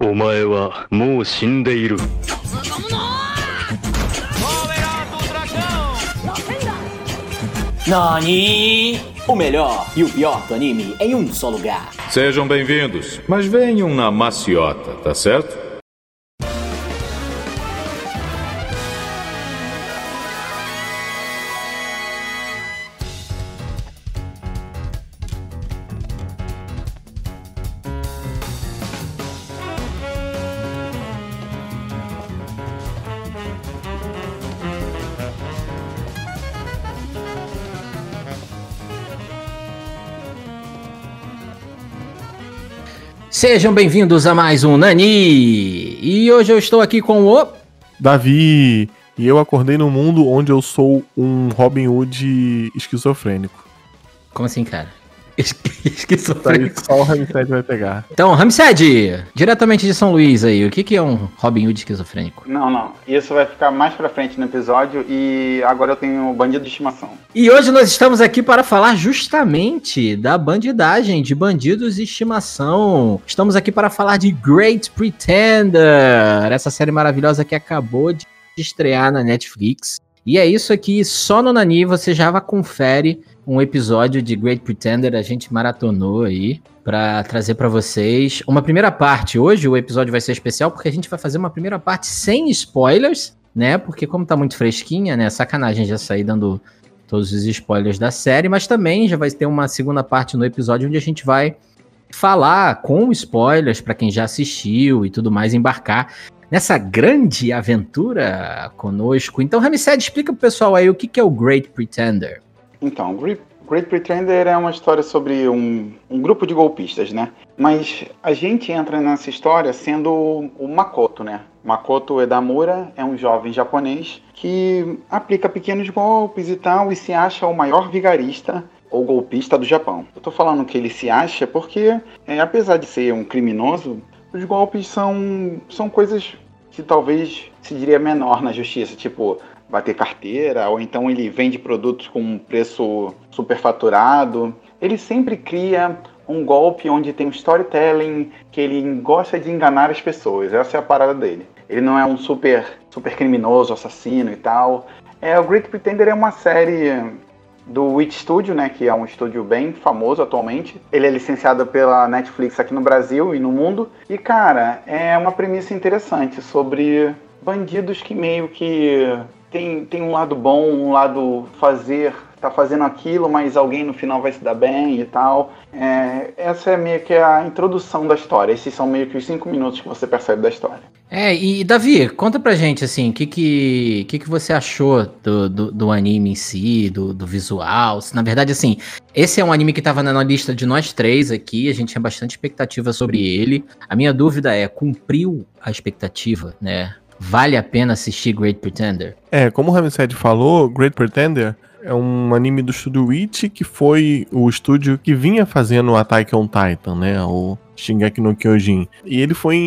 お前はもう死んでいる。 Nani! O melhor e o pior do anime em um só lugar. Sejam bem-vindos, mas venham na maciota, tá certo? Sejam bem-vindos a mais um Nani! E hoje eu estou aqui com o. Davi, e eu acordei num mundo onde eu sou um Robin Hood esquizofrênico. Como assim, cara? Esquizofrênico. só o Ramsed vai pegar. Então, Ramsed, diretamente de São Luís aí, o que, que é um Robin Hood esquizofrênico? Não, não. Isso vai ficar mais pra frente no episódio e agora eu tenho o bandido de estimação. E hoje nós estamos aqui para falar justamente da bandidagem de bandidos de estimação. Estamos aqui para falar de Great Pretender, essa série maravilhosa que acabou de estrear na Netflix. E é isso aqui, só no Nani você já confere um episódio de Great Pretender, a gente maratonou aí para trazer para vocês uma primeira parte. Hoje o episódio vai ser especial porque a gente vai fazer uma primeira parte sem spoilers, né? Porque como tá muito fresquinha, né? Sacanagem já sair dando todos os spoilers da série, mas também já vai ter uma segunda parte no episódio onde a gente vai falar com spoilers para quem já assistiu e tudo mais, embarcar nessa grande aventura conosco. Então, Ramsed, explica pro pessoal aí o que que é o Great Pretender. Então, Great, Great Pretender é uma história sobre um, um grupo de golpistas, né? Mas a gente entra nessa história sendo o Makoto, né? Makoto Edamura é um jovem japonês que aplica pequenos golpes e tal e se acha o maior vigarista ou golpista do Japão. Eu tô falando que ele se acha porque, é, apesar de ser um criminoso, os golpes são, são coisas que talvez se diria menor na justiça, tipo bater carteira, ou então ele vende produtos com um preço superfaturado. Ele sempre cria um golpe onde tem um storytelling que ele gosta de enganar as pessoas. Essa é a parada dele. Ele não é um super super criminoso, assassino e tal. É, o Great Pretender é uma série do Witch Studio, né, que é um estúdio bem famoso atualmente. Ele é licenciado pela Netflix aqui no Brasil e no mundo. E cara, é uma premissa interessante sobre bandidos que meio que tem, tem um lado bom, um lado fazer, tá fazendo aquilo, mas alguém no final vai se dar bem e tal. É, essa é meio que a introdução da história. Esses são meio que os cinco minutos que você percebe da história. É, e Davi, conta pra gente, assim, o que que, que que você achou do, do, do anime em si, do, do visual? Se, na verdade, assim, esse é um anime que tava na lista de nós três aqui, a gente tinha bastante expectativa sobre ele. A minha dúvida é, cumpriu a expectativa, né? Vale a pena assistir Great Pretender? É, como o Ramsed falou, Great Pretender é um anime do estúdio Witch, que foi o estúdio que vinha fazendo Attack on Titan, né? O Shingeki no Kyojin. E ele foi,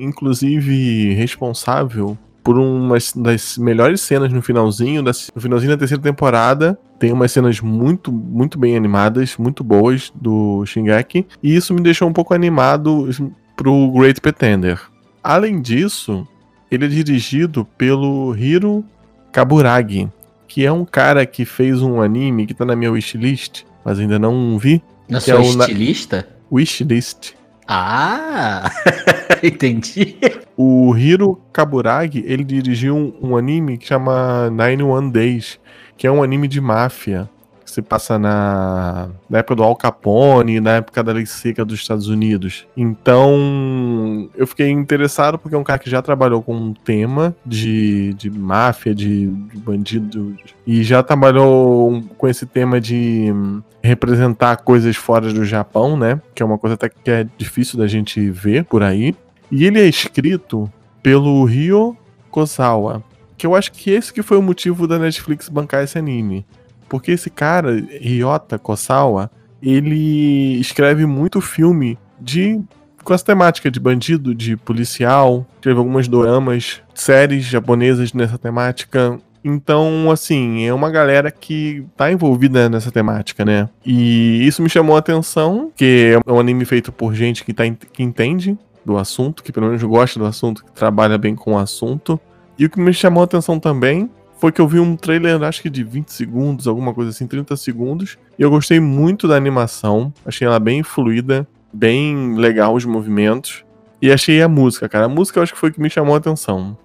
inclusive, responsável por uma das melhores cenas no finalzinho, da, no finalzinho da terceira temporada. Tem umas cenas muito, muito bem animadas, muito boas do Shingeki. E isso me deixou um pouco animado pro Great Pretender. Além disso, ele é dirigido pelo Hiro Kaburagi, que é um cara que fez um anime que tá na minha wishlist, mas ainda não vi. Na que sua é o na- estilista? Wishlist. Ah, entendi. O Hiro Kaburagi, ele dirigiu um, um anime que chama Nine One Days, que é um anime de máfia. Que se passa na, na época do Al Capone, na época da lei seca dos Estados Unidos. Então, eu fiquei interessado porque é um cara que já trabalhou com um tema de, de máfia, de, de bandido, e já trabalhou com esse tema de hum, representar coisas fora do Japão, né? Que é uma coisa até que é difícil da gente ver por aí. E ele é escrito pelo Ryo Kozawa, que eu acho que esse que foi o motivo da Netflix bancar esse anime. Porque esse cara, Ryota Kozawa, ele escreve muito filme de com essa temática de bandido, de policial, teve algumas doramas, séries japonesas nessa temática. Então, assim, é uma galera que tá envolvida nessa temática, né? E isso me chamou a atenção, que é um anime feito por gente que, tá, que entende do assunto, que pelo menos gosta do assunto, que trabalha bem com o assunto. E o que me chamou a atenção também foi que eu vi um trailer, acho que de 20 segundos, alguma coisa assim, 30 segundos. E eu gostei muito da animação. Achei ela bem fluida, bem legal os movimentos. E achei a música, cara. A música eu acho que foi o que me chamou a atenção.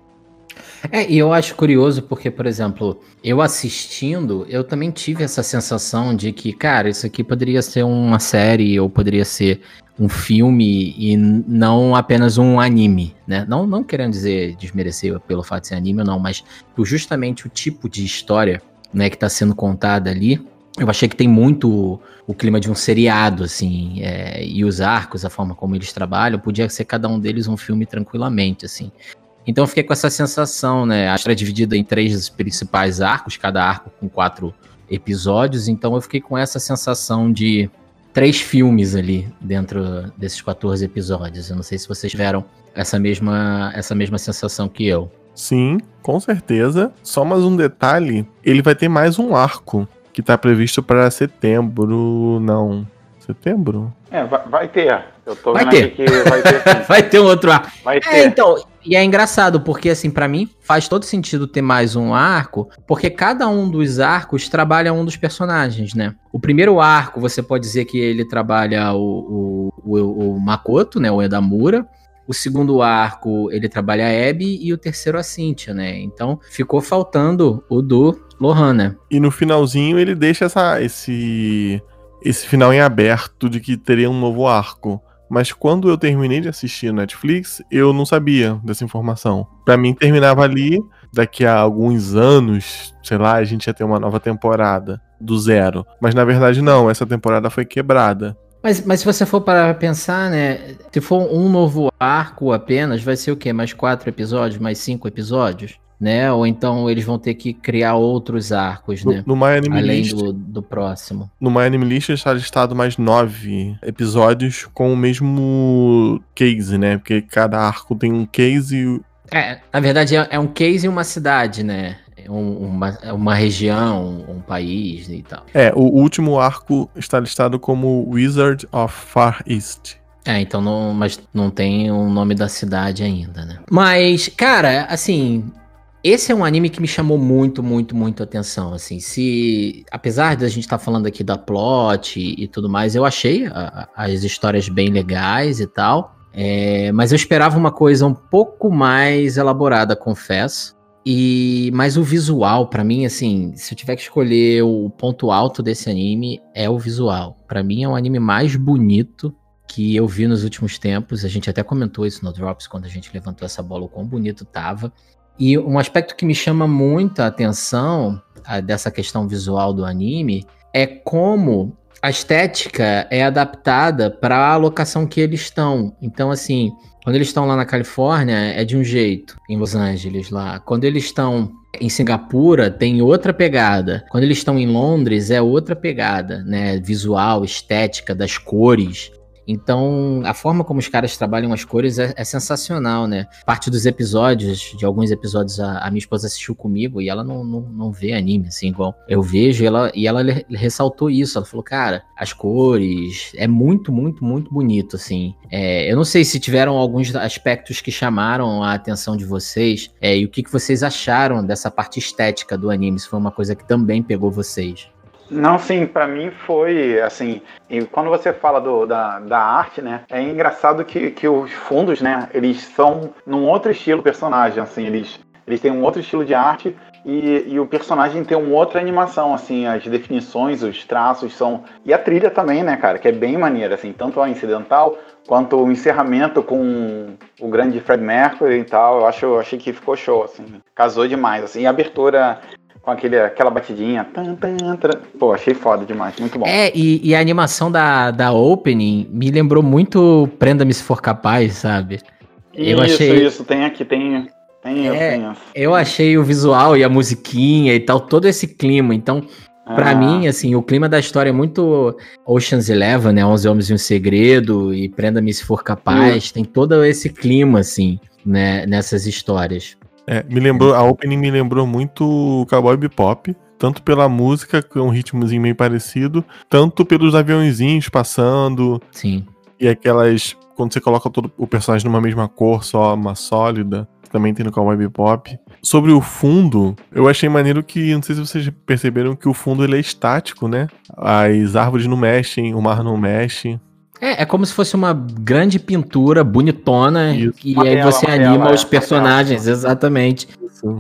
É, e eu acho curioso porque, por exemplo, eu assistindo, eu também tive essa sensação de que, cara, isso aqui poderia ser uma série ou poderia ser um filme e não apenas um anime, né? Não, não querendo dizer desmerecer pelo fato de ser anime ou não, mas justamente o tipo de história, né, que está sendo contada ali, eu achei que tem muito o clima de um seriado, assim, é, e os arcos, a forma como eles trabalham, podia ser cada um deles um filme tranquilamente, assim. Então eu fiquei com essa sensação, né? A história é dividida em três principais arcos, cada arco com quatro episódios, então eu fiquei com essa sensação de três filmes ali dentro desses 14 episódios. Eu não sei se vocês tiveram essa mesma, essa mesma sensação que eu. Sim, com certeza. Só mais um detalhe: ele vai ter mais um arco que tá previsto para setembro. Não. Setembro? É, vai, vai ter. Eu tô Vai vendo ter. aqui que vai ter. Vai ter um outro arco. Vai É, ter. então, e é engraçado, porque assim, pra mim faz todo sentido ter mais um arco, porque cada um dos arcos trabalha um dos personagens, né? O primeiro arco, você pode dizer que ele trabalha o, o, o, o Makoto, né? O Edamura. O segundo arco, ele trabalha a Abby e o terceiro a Cynthia, né? Então, ficou faltando o do Lohan, né? E no finalzinho ele deixa essa, esse, esse final em aberto de que teria um novo arco. Mas quando eu terminei de assistir Netflix, eu não sabia dessa informação. Pra mim terminava ali, daqui a alguns anos, sei lá, a gente ia ter uma nova temporada do zero. Mas na verdade não, essa temporada foi quebrada. Mas, mas se você for para pensar, né? Se for um novo arco apenas, vai ser o quê? Mais quatro episódios? Mais cinco episódios? Né? Ou então eles vão ter que criar outros arcos, né? No, no My Anime Além List, do, do próximo. no My Anime List está listado mais nove episódios com o mesmo case, né? Porque cada arco tem um case É, na verdade é, é um case em uma cidade, né? É um- uma, é uma região, um país e tal. É, o último arco está listado como Wizard of Far East. É, então não, mas não tem o nome da cidade ainda, né? Mas, cara, assim, esse é um anime que me chamou muito, muito, muito atenção, assim, se, apesar da gente estar falando aqui da plot e, e tudo mais, eu achei a- a- as histórias bem legais e tal, é, mas eu esperava uma coisa um pouco mais elaborada, confesso. E mas o visual pra mim assim, se eu tiver que escolher o ponto alto desse anime é o visual. Pra mim é o anime mais bonito que eu vi nos últimos tempos. A gente até comentou isso no Drops quando a gente levantou essa bola, o quão bonito tava. E um aspecto que me chama muita atenção ah, dessa questão visual do anime é como a estética é adaptada para a locação que eles estão. Então, assim, quando eles estão lá na Califórnia, é de um jeito, em Los Angeles lá. Quando eles estão em Singapura, tem outra pegada. Quando eles estão em Londres, é outra pegada, né? Visual, estética, das cores. Então, a forma como os caras trabalham as cores é, é sensacional, né? Parte dos episódios, de alguns episódios, a, a minha esposa assistiu comigo e ela não, não, não vê anime, assim, igual eu vejo, e ela, e ela ressaltou isso. Ela falou, cara, as cores é muito, muito, muito bonito, assim. É, eu não sei se tiveram alguns aspectos que chamaram a atenção de vocês, é, e o que, que vocês acharam dessa parte estética do anime, se foi uma coisa que também pegou vocês. Não, sim, pra mim foi assim. Quando você fala do, da, da arte, né? É engraçado que, que os fundos, né? Eles são num outro estilo personagem, assim. Eles, eles têm um outro estilo de arte e, e o personagem tem uma outra animação, assim. As definições, os traços são. E a trilha também, né, cara? Que é bem maneira, assim. Tanto a incidental quanto o encerramento com o grande Fred Mercury e tal. Eu acho, eu achei que ficou show, assim. Casou demais, assim. E a abertura com aquele, aquela batidinha. Tan, tan, tan. Pô, achei foda demais, muito bom. É, e, e a animação da, da opening me lembrou muito Prenda-me se for capaz, sabe? eu isso, achei- isso, tem aqui, tem. Tem É, tem isso. Eu achei o visual e a musiquinha e tal, todo esse clima. Então, pra Ah, mim, assim, o clima da história é muito Ocean's Eleven, né? 11 Homens e um Segredo e Prenda-me se for capaz. Tem todo esse clima, assim, né? Nessas histórias. É, me lembrou, a opening me lembrou muito o Cowboy Bebop, tanto pela música, com um ritmozinho meio parecido, tanto pelos aviãozinhos passando Sim. e aquelas quando você coloca todo o personagem numa mesma cor, só uma sólida. Também tem no Cowboy Bebop. Sobre o fundo, eu achei maneiro que, não sei se vocês perceberam que o fundo ele é estático, né? As árvores não mexem, o mar não mexe. É, é como se fosse uma grande pintura bonitona Isso. e aí você anima os é, personagens, exatamente.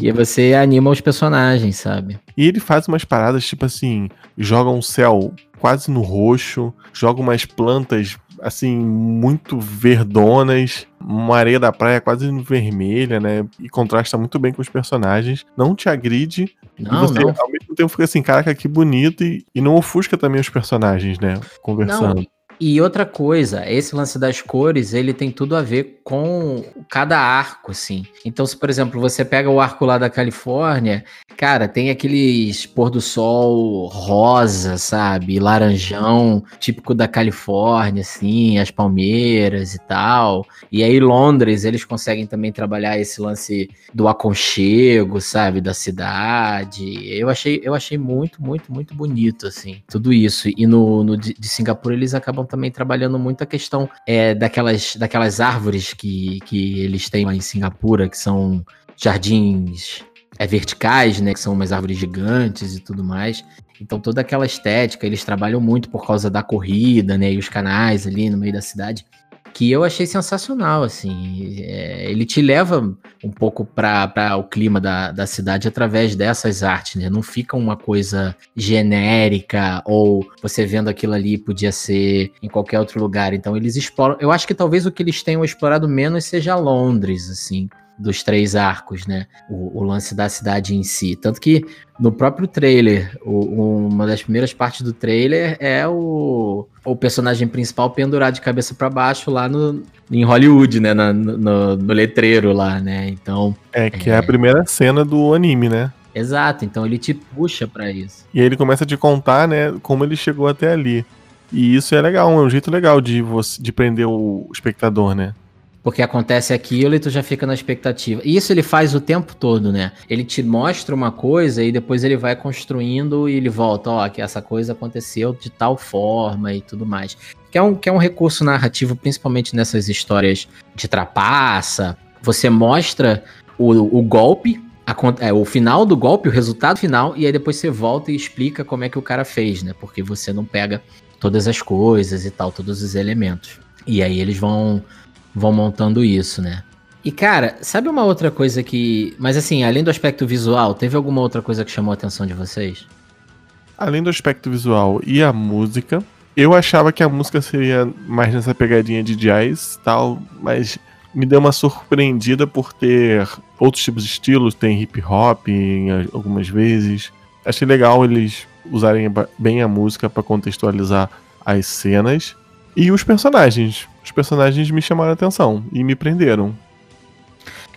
E aí você anima os personagens, sabe? E ele faz umas paradas, tipo assim, joga um céu quase no roxo, joga umas plantas, assim, muito verdonas, uma areia da praia quase vermelha, né? E contrasta muito bem com os personagens. Não te agride. Não, e você, não. ao mesmo tempo, fica assim, caraca, que bonito. E, e não ofusca também os personagens, né? Conversando. Não, e outra coisa, esse lance das cores, ele tem tudo a ver com cada arco, assim. Então, se, por exemplo, você pega o arco lá da Califórnia, cara, tem aqueles pôr do sol rosa, sabe? Laranjão, típico da Califórnia, assim, as palmeiras e tal. E aí, Londres, eles conseguem também trabalhar esse lance do aconchego, sabe? Da cidade. Eu achei, eu achei muito, muito, muito bonito, assim, tudo isso. E no, no de Singapura, eles acabam também trabalhando muito a questão é, daquelas, daquelas árvores que, que eles têm lá em Singapura, que são jardins é, verticais, né? Que são umas árvores gigantes e tudo mais. Então toda aquela estética, eles trabalham muito por causa da corrida, né? E os canais ali no meio da cidade. Que eu achei sensacional, assim. É, ele te leva um pouco para o clima da, da cidade através dessas artes, né? Não fica uma coisa genérica ou você vendo aquilo ali podia ser em qualquer outro lugar. Então eles exploram. Eu acho que talvez o que eles tenham explorado menos seja Londres, assim, dos três arcos, né? O, o lance da cidade em si. Tanto que no próprio trailer, o- uma das primeiras partes do trailer é o, o personagem principal pendurado de cabeça para baixo lá no, em Hollywood, né? Na- no, no- letreiro lá, né? Então, É, que é a primeira cena do anime, né? exato. Então ele te puxa para isso. E aí ele começa a te contar, né, como ele chegou até ali. E isso é legal, é um jeito legal de, você, de prender o espectador, né? Porque acontece aquilo e tu já fica na expectativa. E isso ele faz o tempo todo, né? Ele te mostra uma coisa e depois ele vai construindo e ele volta, ó, que essa coisa aconteceu de tal forma e tudo mais. Que é um, que é um recurso narrativo, principalmente nessas histórias de trapaça. Você mostra o, o golpe, a é, o final do golpe, o resultado final, e aí depois você volta e explica como é que o cara fez, né? Porque você não pega todas as coisas e tal, todos os elementos. E aí eles vão vão montando isso, né? E cara, sabe uma outra coisa que, mas assim, além do aspecto visual, teve alguma outra coisa que chamou a atenção de vocês? Além do aspecto visual e a música, eu achava que a música seria mais nessa pegadinha de jazz tal, mas me deu uma surpreendida por ter outros tipos de estilos, tem hip hop algumas vezes. Achei legal eles usarem bem a música para contextualizar as cenas e os personagens. Os personagens me chamaram a atenção e me prenderam.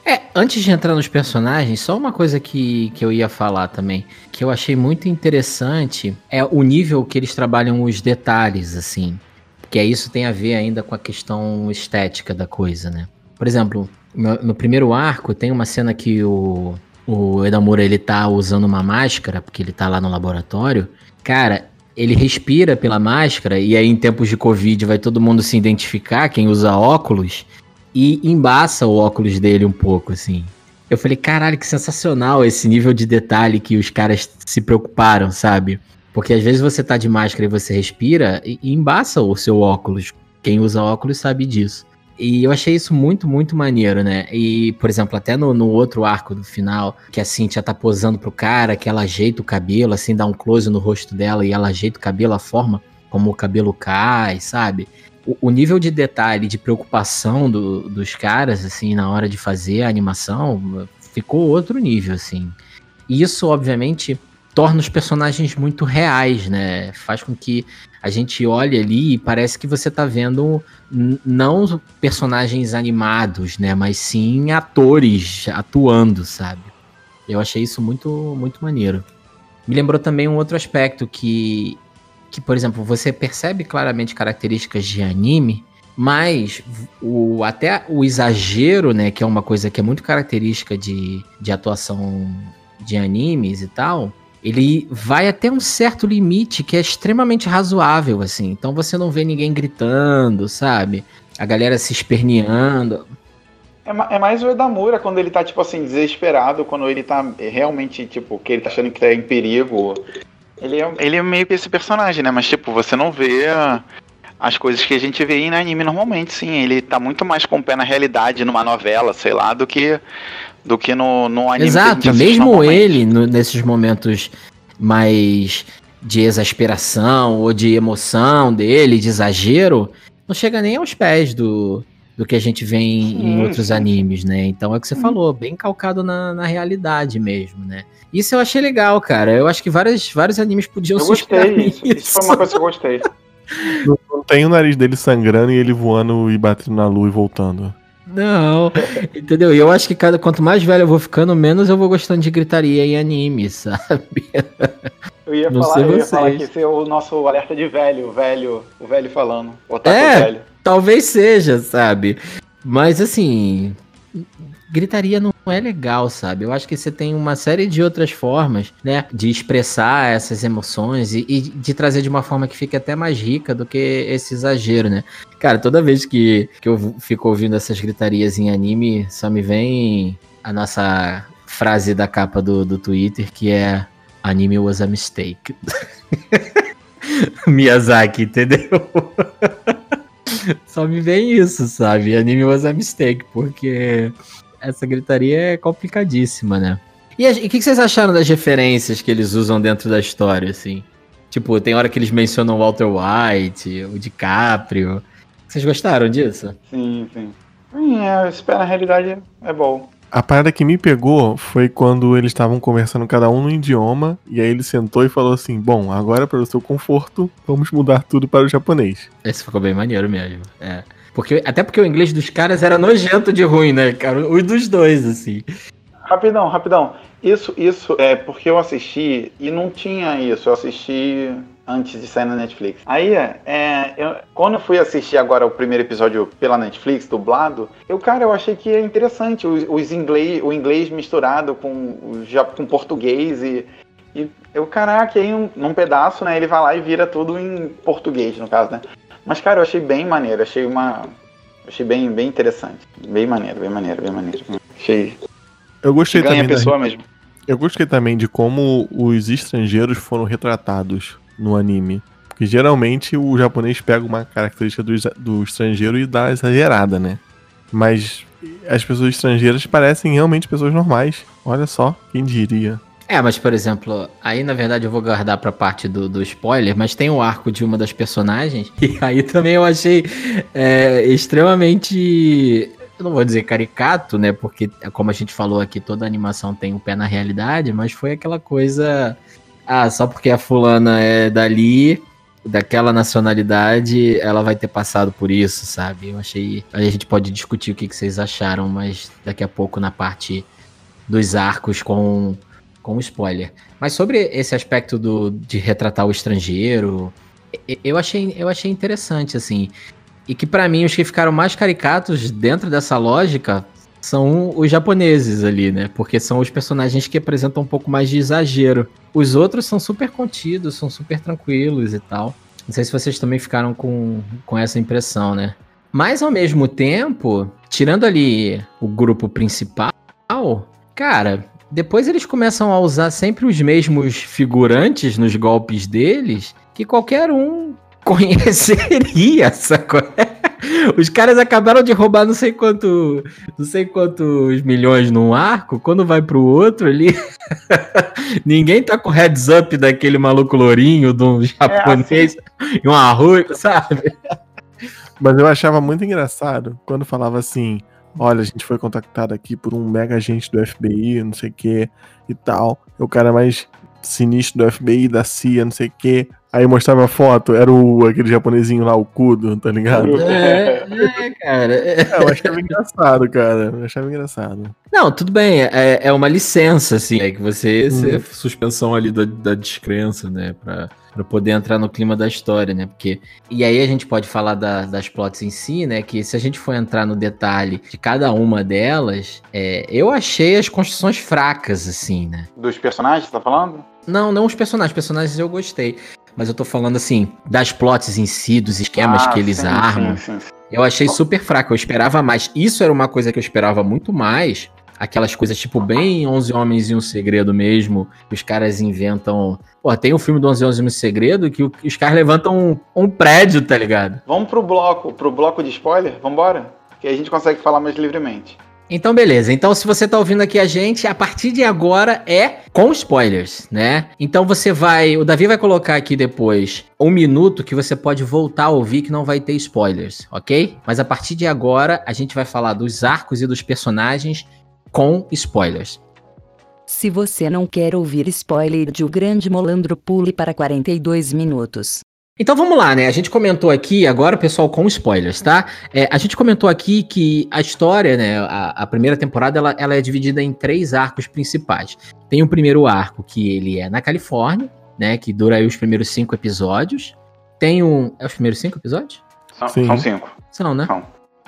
É, antes de entrar nos personagens, só uma coisa que, que eu ia falar também, que eu achei muito interessante, é o nível que eles trabalham os detalhes, assim. Porque isso tem a ver ainda com a questão estética da coisa, né? Por exemplo, no, no primeiro arco tem uma cena que o, o Edamura ele tá usando uma máscara, porque ele tá lá no laboratório. Cara, ele respira pela máscara, e aí em tempos de Covid vai todo mundo se identificar, quem usa óculos e embaça o óculos dele um pouco, assim. Eu falei, caralho, que sensacional esse nível de detalhe que os caras se preocuparam, sabe? Porque às vezes você tá de máscara e você respira e, embaça o seu óculos. Quem usa óculos sabe disso. E eu achei isso muito, muito maneiro, né? E, por exemplo, até no, no outro arco do final, que a Cintia tá posando pro cara, que ela ajeita o cabelo, assim, dá um close no rosto dela e ela ajeita o cabelo, a forma como o cabelo cai, sabe? o, o nível de detalhe, de preocupação do- dos caras, assim, na hora de fazer a animação, ficou outro nível, assim. E isso, obviamente, torna os personagens muito reais, né? Faz com que a gente olhe ali e parece que você tá vendo não personagens animados, né? Mas sim atores atuando, sabe? Eu achei isso muito, muito maneiro. Me lembrou também um outro aspecto que, que, por exemplo, você percebe claramente características de anime, mas o, até o exagero, né, que é uma coisa que é muito característica de, de atuação de animes e tal, ele vai até um certo limite que é extremamente razoável, assim. Então você não vê ninguém gritando, sabe? a galera se esperneando. É, é mais o Edamura quando ele tá, tipo assim, desesperado, quando ele tá realmente, tipo, que ele tá achando que tá em perigo. Ele é, ele é meio que esse personagem, né? Mas, tipo, você não vê as coisas que a gente vê em anime normalmente, sim. Ele tá muito mais com o pé na realidade numa novela, sei lá, do que, do que no, no anime. que a Exato, mesmo ele, no- nesses momentos mais de exasperação ou de emoção dele, de exagero, não chega nem aos pés do, do que a gente vê em, em Sim, outros sim. animes, né? Então é o que você falou, bem calcado na, na realidade mesmo, né? Isso eu achei legal, cara. Eu acho que vários, vários animes podiam Eu se inspirar gostei. Isso, isso foi uma coisa que eu gostei. Tem o nariz dele sangrando e ele voando e batendo na lua e voltando. Não, entendeu? E eu acho que cada, quanto mais velho eu vou ficando, menos eu vou gostando de gritaria em anime, sabe? Eu ia, Não falar, sei eu ia falar vocês. que esse é o nosso alerta de velho, o velho, o velho falando. O É. velho. Talvez seja, sabe? Mas assim, gritaria não é legal, sabe? Eu acho que você tem uma série de outras formas, né, de expressar essas emoções e, e de trazer de uma forma que fique até mais rica do que esse exagero, né? Cara, toda vez que, que eu fico ouvindo essas gritarias em anime, só me vem a nossa frase da capa do, do Twitter, que é Anime was a mistake. Miyazaki, entendeu? Só me vem isso, sabe? Anime was a mistake, porque essa gritaria é complicadíssima, né? E o que, que vocês acharam das referências que eles usam dentro da história, assim? Tipo, tem hora que eles mencionam o Walter White, o DiCaprio. Vocês gostaram disso? Sim, sim. Sim, é, na realidade é bom. A parada que me pegou foi quando eles estavam conversando cada um no idioma, e aí ele sentou e falou assim: Bom, agora para o seu conforto, vamos mudar tudo para o japonês. Esse ficou bem maneiro mesmo. É. Porque, até porque o inglês dos caras era nojento de ruim, né, cara? Os dos dois, assim. Rapidão, rapidão. Isso, isso é porque eu assisti e não tinha isso. Eu assisti antes de sair na Netflix. Aí, é, eu- quando eu fui assistir agora o primeiro episódio pela Netflix, dublado, eu, cara, eu achei que é interessante os, os inglês, o inglês misturado com, ja- com português e, e eu, caraca, aí um, num pedaço, né, ele vai lá e vira tudo em português, no caso, né. Mas, cara, eu achei bem maneiro, achei uma... Achei bem, bem interessante. Bem maneiro, bem maneiro, bem maneiro. Achei Eu gostei que ganha a também. da- pessoa mesmo. Eu gostei também de como os estrangeiros foram retratados no anime. Porque geralmente o japonês pega uma característica do, do estrangeiro e dá exagerada, né? Mas as pessoas estrangeiras parecem realmente pessoas normais. Olha só, quem diria. É, mas por exemplo, aí na verdade eu vou guardar pra parte do, do spoiler, mas tem o arco de uma das personagens, e aí também eu achei é, extremamente. Eu não vou dizer caricato, né? Porque, como a gente falou aqui, toda animação tem um pé na realidade, mas foi aquela coisa. Ah, só porque a fulana é dali, daquela nacionalidade, ela vai ter passado por isso, sabe? Eu achei. Aí a gente pode discutir o que, que vocês acharam, mas daqui a pouco na parte dos arcos com com spoiler. Mas sobre esse aspecto do, de retratar o estrangeiro, eu achei, eu achei interessante, assim. E que pra mim os que ficaram mais caricatos dentro dessa lógica são os japoneses ali, né? Porque são os personagens que apresentam um pouco mais de exagero. Os outros são super contidos, são super tranquilos e tal. Não sei se vocês também ficaram com, com essa impressão, né? Mas ao mesmo tempo, tirando ali o grupo principal, cara, depois eles começam a usar sempre os mesmos figurantes nos golpes deles, que qualquer um conheceria, sacou? Os caras acabaram de roubar não sei quanto, não sei quantos milhões num arco, quando vai pro outro ali, ninguém tá com heads up daquele maluco lourinho, de um japonês e um arroz, sabe? Mas eu achava muito engraçado quando falava assim: olha, a gente foi contactado aqui por um mega agente do FBI, não sei o que e tal. É o cara mais sinistro do FBI, da CIA, não sei o que. Aí mostrava a foto, era o, aquele japonesinho lá, o Kudo, tá ligado? É, é, cara. é. É, eu achava engraçado, cara. Eu achava engraçado. Não, tudo bem, é, é uma licença, assim, é que você, você- suspensão ali da, da descrença, né, pra, pra poder entrar no clima da história, né, porque, e aí a gente pode falar da- das plots em si, né, que se a gente for entrar no detalhe de cada uma delas, é, eu achei as construções fracas, assim, né, Dos personagens, tá falando? não, não os personagens, personagens eu gostei. Mas eu tô falando assim, das plots em si, dos esquemas Ah, que eles sim, armam. sim, sim. Eu achei super fraco, eu esperava mais. Isso era uma coisa que eu esperava muito mais. Aquelas coisas tipo bem 11 Homens e um Segredo mesmo, que os caras inventam. Pô, tem o filme do 11 Homens e um Segredo que os caras levantam um, um prédio, tá ligado? Vamos pro bloco, pro bloco de spoiler? Vambora? Que aí a gente consegue falar mais livremente. Então, beleza. Então, se você tá ouvindo aqui a gente, a partir de agora é com spoilers, né? Então você vai. O Davi vai colocar aqui depois um minuto que você pode voltar a ouvir que não vai ter spoilers, ok? Mas a partir de agora a gente vai falar dos arcos e dos personagens com spoilers. Se você não quer ouvir spoiler de O Grande Molandro, pule para 42 minutos. Então vamos lá, né? A gente comentou aqui, agora, pessoal, com spoilers, tá? É, a gente comentou aqui que a história, né? A, a primeira temporada ela, ela é dividida em três arcos principais. Tem o primeiro arco, que ele é na Califórnia, né? Que dura aí os primeiros cinco episódios. Tem um. É os primeiros cinco episódios? São, são cinco. São, né? São.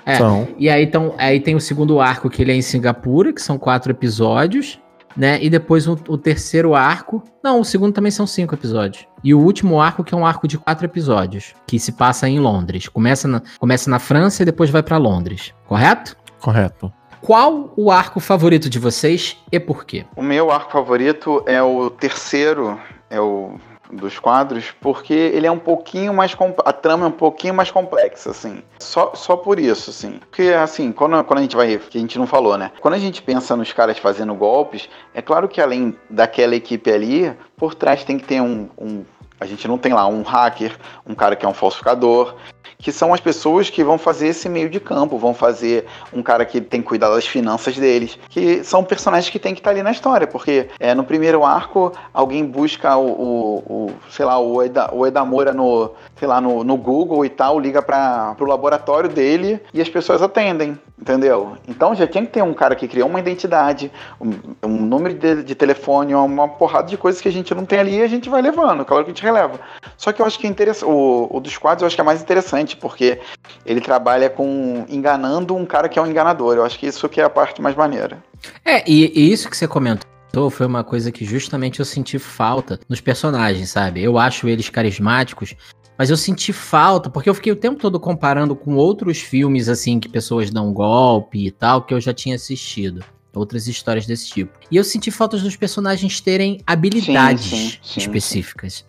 É. São. E aí, então, aí tem o segundo arco, que ele é em Singapura, que são quatro episódios, né? E depois o, o terceiro arco. Não, o segundo também são cinco episódios. E o último arco, que é um arco de quatro episódios, que se passa em Londres. Começa na, começa na França e depois vai pra Londres. Correto? Correto. Qual o arco favorito de vocês e por quê? O meu arco favorito é o terceiro, é o dos quadros, porque ele é um pouquinho mais a trama é um pouquinho mais complexa, assim. Só, só por isso, assim. Porque assim, quando, quando a gente vai, que a gente não falou, né? Quando a gente pensa nos caras fazendo golpes, é claro que além daquela equipe ali, por trás tem que ter um, um a gente não tem lá um hacker, um cara que é um falsificador, que são as pessoas que vão fazer esse meio de campo, vão fazer um cara que tem que cuidar das finanças deles, que são personagens que tem que estar ali na história, porque é, no primeiro arco alguém busca o, o, o, sei lá, o, Eda, o Edamora no, sei lá, no, no Google e tal, liga para o laboratório dele e as pessoas atendem, entendeu? Então já tinha que ter um cara que criou uma identidade, um, um número de, de telefone, uma porrada de coisas que a gente não tem ali e a gente vai levando, claro que a gente releva. Só que eu acho que é o, o dos quadros eu acho que é mais interessante, porque ele trabalha com enganando um cara que é um enganador. Eu acho que isso que é a parte mais maneira. É, e, e isso que você comentou foi uma coisa que justamente eu senti falta nos personagens, sabe? Eu acho eles carismáticos, mas eu senti falta, porque eu fiquei o tempo todo comparando com outros filmes, assim, que pessoas dão golpe e tal, que eu já tinha assistido. Outras histórias desse tipo. E eu senti falta dos personagens terem habilidades Sim, sim, sim, específicas.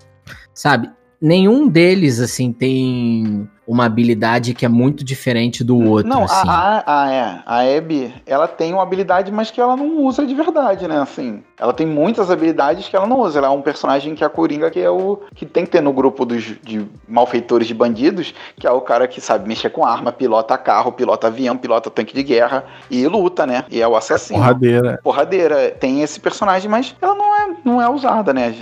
Sabe? Nenhum deles, assim, tem uma habilidade que é muito diferente do outro. Não, assim. a, a, a, é, a Abby, ela tem uma habilidade, mas que ela não usa de verdade, né? Assim, ela tem muitas habilidades que ela não usa. Ela é um personagem que é a Coringa, que é o que tem que ter no grupo dos de malfeitores de bandidos, que é o cara que sabe mexer com arma, pilota carro, pilota avião, pilota tanque de guerra e luta, né? E é o assassino. Porradeira. Porradeira. Tem esse personagem, mas ela não é, não é usada, né?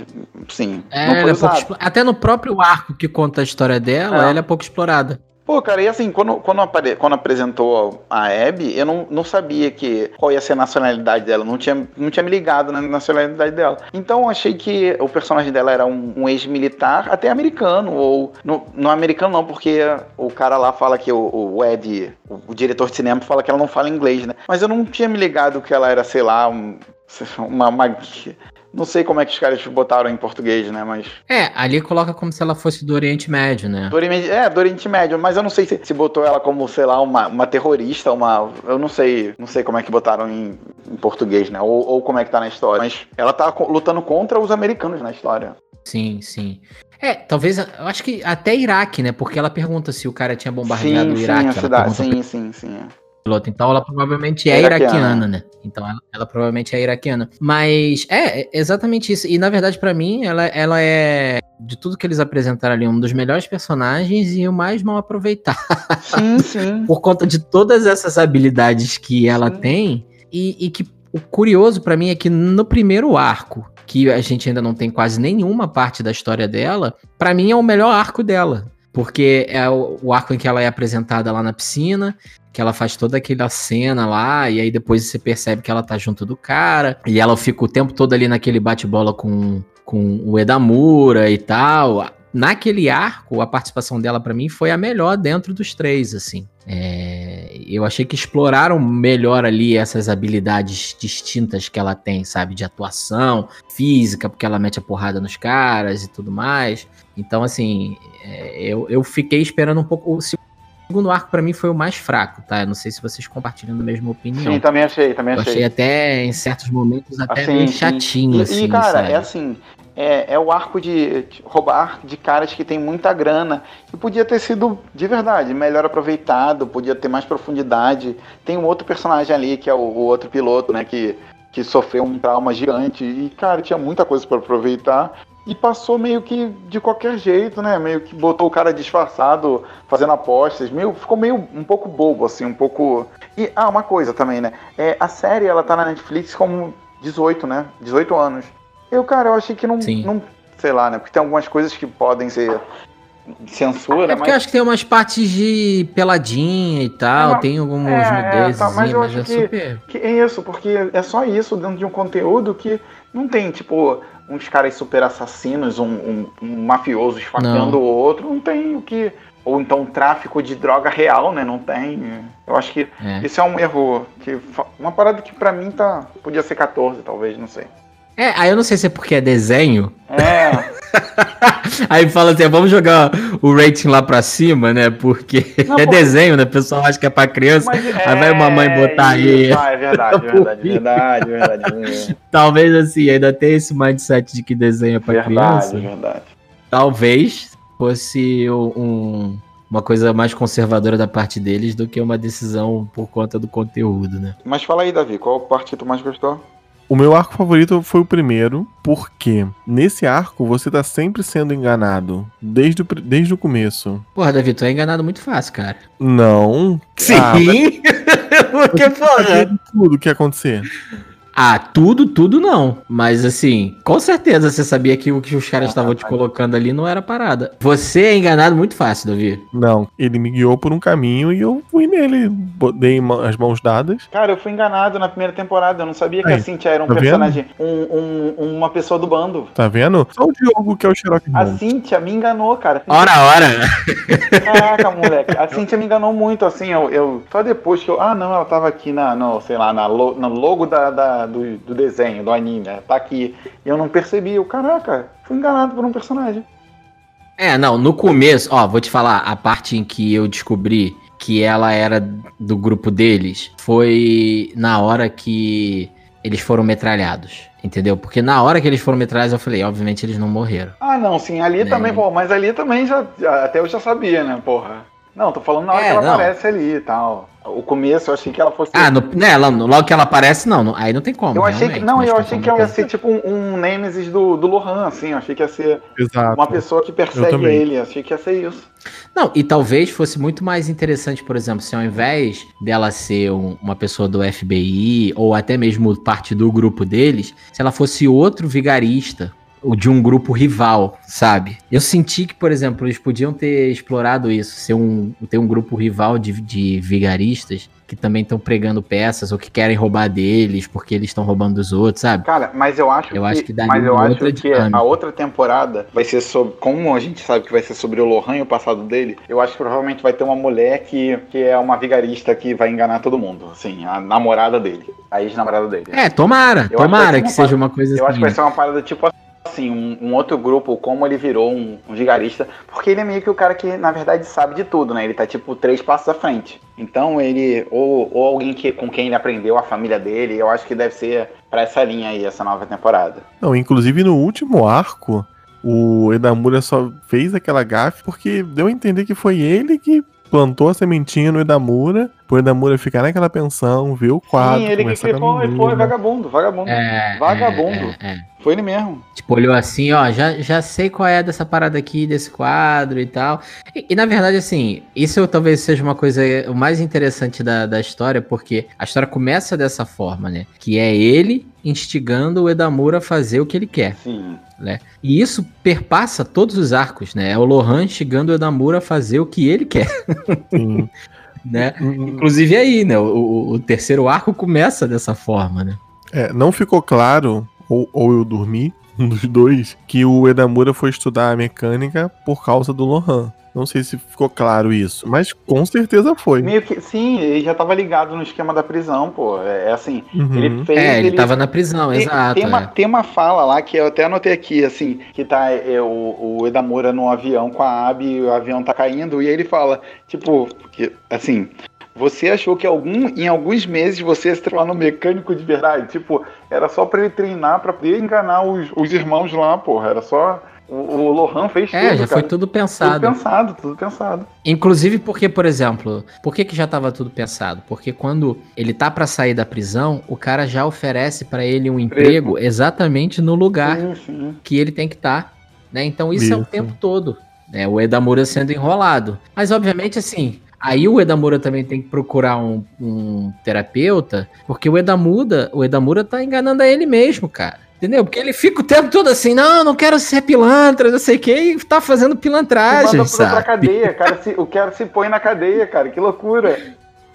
Sim, É, não ela foi é pouco usada. explo- Até no próprio arco que conta a história dela, É. ela é pouco explorada. Pô, cara, e assim, quando, quando, apare- quando apresentou a Abby, eu não, não sabia que qual ia ser a nacionalidade dela, não tinha, não tinha me ligado na nacionalidade dela. Então eu achei que o personagem dela era um, um ex-militar, até americano, ou. No, não americano não, porque o cara lá fala que o, o Ed, o, o diretor de cinema, fala que ela não fala inglês, né? Mas eu não tinha me ligado que ela era, sei lá, um- uma. uma- não sei como é que os caras botaram em português, né? Mas. É, ali coloca como se ela fosse do Oriente Médio, né? Do Oriente, é, do Oriente Médio, mas eu não sei se, se botou ela como, sei lá, uma, uma terrorista, uma. Eu não sei. Não sei como é que botaram em, em português, né? Ou, ou como é que tá na história. Mas ela tá lutando contra os americanos na história. Sim, sim. É, talvez, eu acho que até Iraque, né? Porque ela pergunta se o cara tinha bombardeado sim, o sim, Iraque. a ela cidade. pergunta Sim, sim, sim. é. Piloto. Então ela provavelmente é Iraquiana. iraquiana, né? Então ela, ela provavelmente é iraquiana. Mas é, é exatamente isso. E na verdade, pra mim, ela, ela é, de tudo que eles apresentaram ali, um dos melhores personagens e o mais mal aproveitado. Sim, sim. por conta de todas essas habilidades que ela Sim. tem e, e que o curioso pra mim é que no primeiro arco, que a gente ainda não tem quase nenhuma parte da história dela, pra mim é o melhor arco dela, porque é o, o arco em que ela é apresentada lá na piscina, que ela faz toda aquela cena lá e aí depois você percebe que ela tá junto do cara e ela fica o tempo todo ali naquele bate-bola com com o Edamura e tal. Naquele arco, a participação dela pra mim foi a melhor dentro dos três, assim. É, eu achei que exploraram melhor ali essas habilidades distintas que ela tem, sabe? De atuação, física, porque ela mete a porrada nos caras e tudo mais. Então, assim, é, eu, eu fiquei esperando um pouco. O segundo arco, pra mim, foi o mais fraco, tá? Eu não sei se vocês compartilham da mesma opinião. Sim, também achei, também eu achei. achei até, em certos momentos, até Assim, meio chatinho, E, assim, e, cara, sabe? é assim, é, é o arco de, de roubar de caras que tem muita grana. E podia ter sido, de verdade, melhor aproveitado, podia ter mais profundidade. Tem um outro personagem ali, que é o, o outro piloto, né, que, que sofreu um trauma gigante. E, cara, tinha muita coisa pra aproveitar. E passou meio que de qualquer jeito, né? Meio que botou o cara disfarçado, fazendo apostas. Meio, ficou meio um pouco bobo, assim, um pouco. E, ah, uma coisa também, né? É, a série, ela tá na Netflix como 18, né? 18 anos. Eu, cara, eu achei que não, Sim. não. Sei lá, né? Porque tem algumas coisas que podem ser censura, É porque eu mas. acho que tem umas partes de peladinha e tal, É, tem alguns é, é, nudezes, tá, mas eu mas acho é que- super. Que é isso, porque é só isso dentro de um conteúdo que não tem, tipo, uns caras super assassinos, um, um, um mafioso esfaqueando o outro, não tem o que. Ou então tráfico de droga real, né? Não tem. Eu acho que É. esse é um erro. Que, uma parada que pra mim tá. Podia ser 14, talvez, não sei. É, aí eu não sei se é porque é desenho. É, Aí fala assim, vamos jogar o rating lá pra cima, né? Porque Não, é pô. desenho, né? O pessoal acha que é pra criança. Aí vai uma mãe botar aí. Ah, é verdade, verdade, verdade, verdade. Talvez assim, ainda tem esse mindset de que desenho é pra Verdade, criança. verdade. Talvez fosse um- uma coisa mais conservadora da parte deles do que uma decisão por conta do conteúdo, né? Mas fala aí, Davi, qual parte tu mais gostou? O meu arco favorito foi o primeiro, porque nesse arco você tá sempre sendo enganado. Desde o, desde o começo. Porra, Davi, tu é enganado muito fácil, cara. Não. Sim! Ah, Porque, porra. tudo que acontecer. Ah, tudo, tudo não. Mas assim, com certeza você sabia que o que os caras estavam te colocando ali não era parada. Você é enganado muito fácil, Davi. Não. Ele me guiou por um caminho e eu fui nele. Dei as mãos dadas. Cara, eu fui enganado na primeira temporada. Eu não sabia que Aí, a Cintia era um tá personagem, um, um- uma pessoa do bando. Tá vendo? Só o Diogo que é o Sherlock A. Cintia me enganou, cara. Ora, ora. Caraca, moleque. A Cintia me enganou muito, assim. Eu, eu- só depois que eu. Ah, não, ela tava aqui na, no, sei lá, na lo- no logo da, da- do, do desenho, do anime. Ela Tá aqui. E eu não percebi. Eu, caraca, fui enganado por um personagem. É, não, no começo, ó, vou te falar, a parte em que eu descobri que ela era do grupo deles foi na hora que eles foram metralhados, entendeu? Porque na hora que eles foram metralhados, eu falei, obviamente eles não morreram. Ah, não, sim, ali Né? também, pô, mas ali também já, já- Até eu já sabia, né, porra. Não, tô falando na hora É, que ela não. aparece ali e tal. O começo eu achei que ela fosse. Ah, no, né, ela- logo que ela aparece, não, não- aí não tem como. eu achei que. Não, eu tô achei que ela ia ser tipo um, um Nemesis do, do Lohan, assim. Eu achei que ia ser Exato. uma pessoa que persegue ele. eu Achei que ia ser isso. Não, e talvez fosse muito mais interessante, por exemplo, se ao invés dela ser um- uma pessoa do FBI, ou até mesmo parte do grupo deles, se ela fosse outro vigarista, de um grupo rival, sabe? Eu senti que, por exemplo, eles podiam ter explorado isso, ser um, ter um grupo rival de, de vigaristas que também estão pregando peças ou que querem roubar deles porque eles estão roubando dos outros, sabe? Cara, mas eu acho Eu que. acho que mas eu acho que dinâmica. a outra temporada vai ser sobre. Como a gente sabe que vai ser sobre o Lohan e o passado dele, eu acho que provavelmente vai ter uma mulher que, que é uma vigarista que vai enganar todo mundo. Assim, a namorada dele. A ex-namorada dele. É, tomara, Eu que vai tomara que, uma seja uma coisa Eu acho que vai assim. ser uma parada tipo assim, um, um outro grupo, como ele virou um, um vigarista, porque ele é meio que o cara que, na verdade, sabe de tudo, né? Ele tá tipo três passos à frente. Então ele, ou, ou alguém que, com quem ele aprendeu, a família dele, eu acho que deve ser pra essa linha aí, essa nova temporada. Não, inclusive no último arco, o Edamura só fez aquela gafe porque deu a entender que foi ele que plantou a sementinha no Edamura, pro Edamura ficar naquela pensão, ver o quadro, Sim, ele que foi, foi, menina. vagabundo, vagabundo. É, Vagabundo. é, é. Foi ele mesmo. Tipo, olhou assim, ó, já, já sei qual é dessa parada aqui, desse quadro e tal. E, e, na verdade, assim, isso talvez seja uma coisa o mais interessante da, da história, porque a história começa dessa forma, né? Que é ele instigando o Edamura a fazer o que ele quer, Sim. né? E isso perpassa todos os arcos, né? É o Lohan instigando o Edamura a fazer o que ele quer, Sim. né? Inclusive aí, né? O, o- o terceiro arco começa dessa forma, né? É, não ficou claro, ou, ou eu dormi, um dos dois, que o Edamura foi estudar a mecânica por causa do Lohan. Não sei se ficou claro isso, mas com certeza foi. Meio que, sim, ele já tava ligado no esquema da prisão, pô. É, é assim, Uhum. ele fez. É, ele tava na prisão, Tem, exato. tem, uma, é. tem uma fala lá que eu até anotei aqui, assim, que tá é, o, o Edamura no avião com a Abby, e o avião tá caindo, e aí ele fala, tipo, que, assim, você achou que algum, em alguns meses você ia se tornar um mecânico de verdade? Tipo, era só pra ele treinar, pra poder enganar os, os irmãos lá, porra, era só... O, o Lohan fez É, tudo, já cara. foi tudo pensado. Tudo pensado, tudo pensado. Inclusive porque, por exemplo, por que, que já tava tudo pensado? Porque quando ele tá pra sair da prisão, o cara já oferece pra ele um emprego exatamente no lugar Sim, sim. que ele tem que estar, né? Então isso, é o Isso. tempo todo, né? O Edamura sendo enrolado. Mas obviamente assim, aí o Edamura também tem que procurar um, um terapeuta, porque o Edamura, o Edamura tá enganando a ele mesmo, cara. Entendeu? Porque ele fica o tempo todo assim, não, não quero ser pilantra, não sei o que, e tá fazendo pilantragem, manda pro- pra sabe? cadeia, cara, se, o cara se põe na cadeia, cara, que loucura.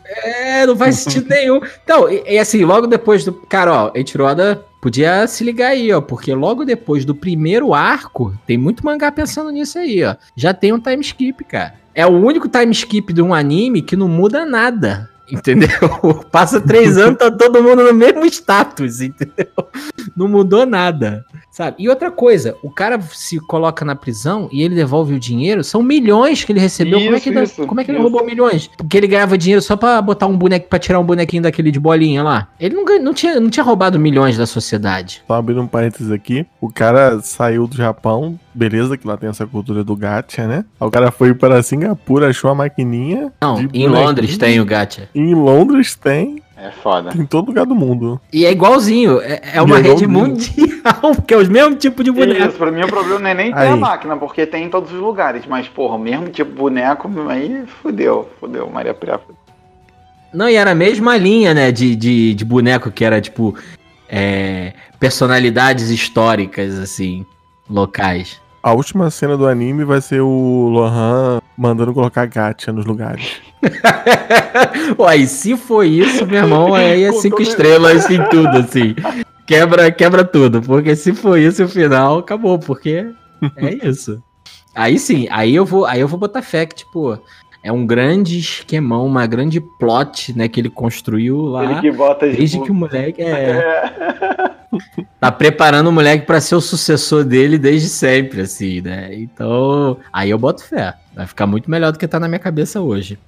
É, não faz sentido nenhum. Então, e, e assim, logo depois do. Cara, ó, Eiichiroda podia se ligar aí, ó, porque logo depois do primeiro arco, tem muito mangá pensando nisso aí, ó. Já tem um time skip, cara. É o único time skip de um anime que não muda nada. Entendeu? Passa três anos, tá todo mundo no mesmo status, entendeu? Não mudou nada, sabe? E outra coisa, o cara se coloca na prisão e ele devolve o dinheiro, são milhões que ele recebeu. como é que, Isso, isso, como é que ele isso. roubou milhões? Porque ele ganhava dinheiro só pra botar um boneco, pra tirar um bonequinho daquele de bolinha lá. Ele não, não, tinha, não tinha roubado milhões da sociedade. Só abrindo um parênteses aqui, o cara saiu do Japão, beleza, que lá tem essa cultura do gacha, né? Aí O cara foi para Singapura, achou a maquininha. Não, em. Londres tem o gacha. Em Londres tem, É foda. em todo lugar do mundo. E é igualzinho, é, é uma é rede mundial, porque é o mesmo tipo de boneco. Isso, pra mim o problema não é nem ter Aí. a máquina, porque tem em todos os lugares. Mas, porra, o mesmo tipo de boneco, aí fudeu, fudeu, Maria Pré. Não, e era a mesma linha, né, de, de, de boneco que era, tipo, é, personalidades históricas, assim, locais. A última cena do anime vai ser o Lohan mandando colocar gacha nos lugares. Ué, e se foi isso, meu irmão, aí é cinco estrelas em tudo, assim. Quebra, quebra tudo, porque se foi isso o final, acabou, porque é isso. Aí sim, aí eu vou, aí eu vou botar fé que, tipo, é um grande esquemão, uma grande plot, né, que ele construiu lá. Ele que bota Desde tipo, que o moleque é, é, tá preparando o moleque pra ser o sucessor dele desde sempre, assim, né? Então, aí eu boto fé. Vai ficar muito melhor do que tá na minha cabeça hoje.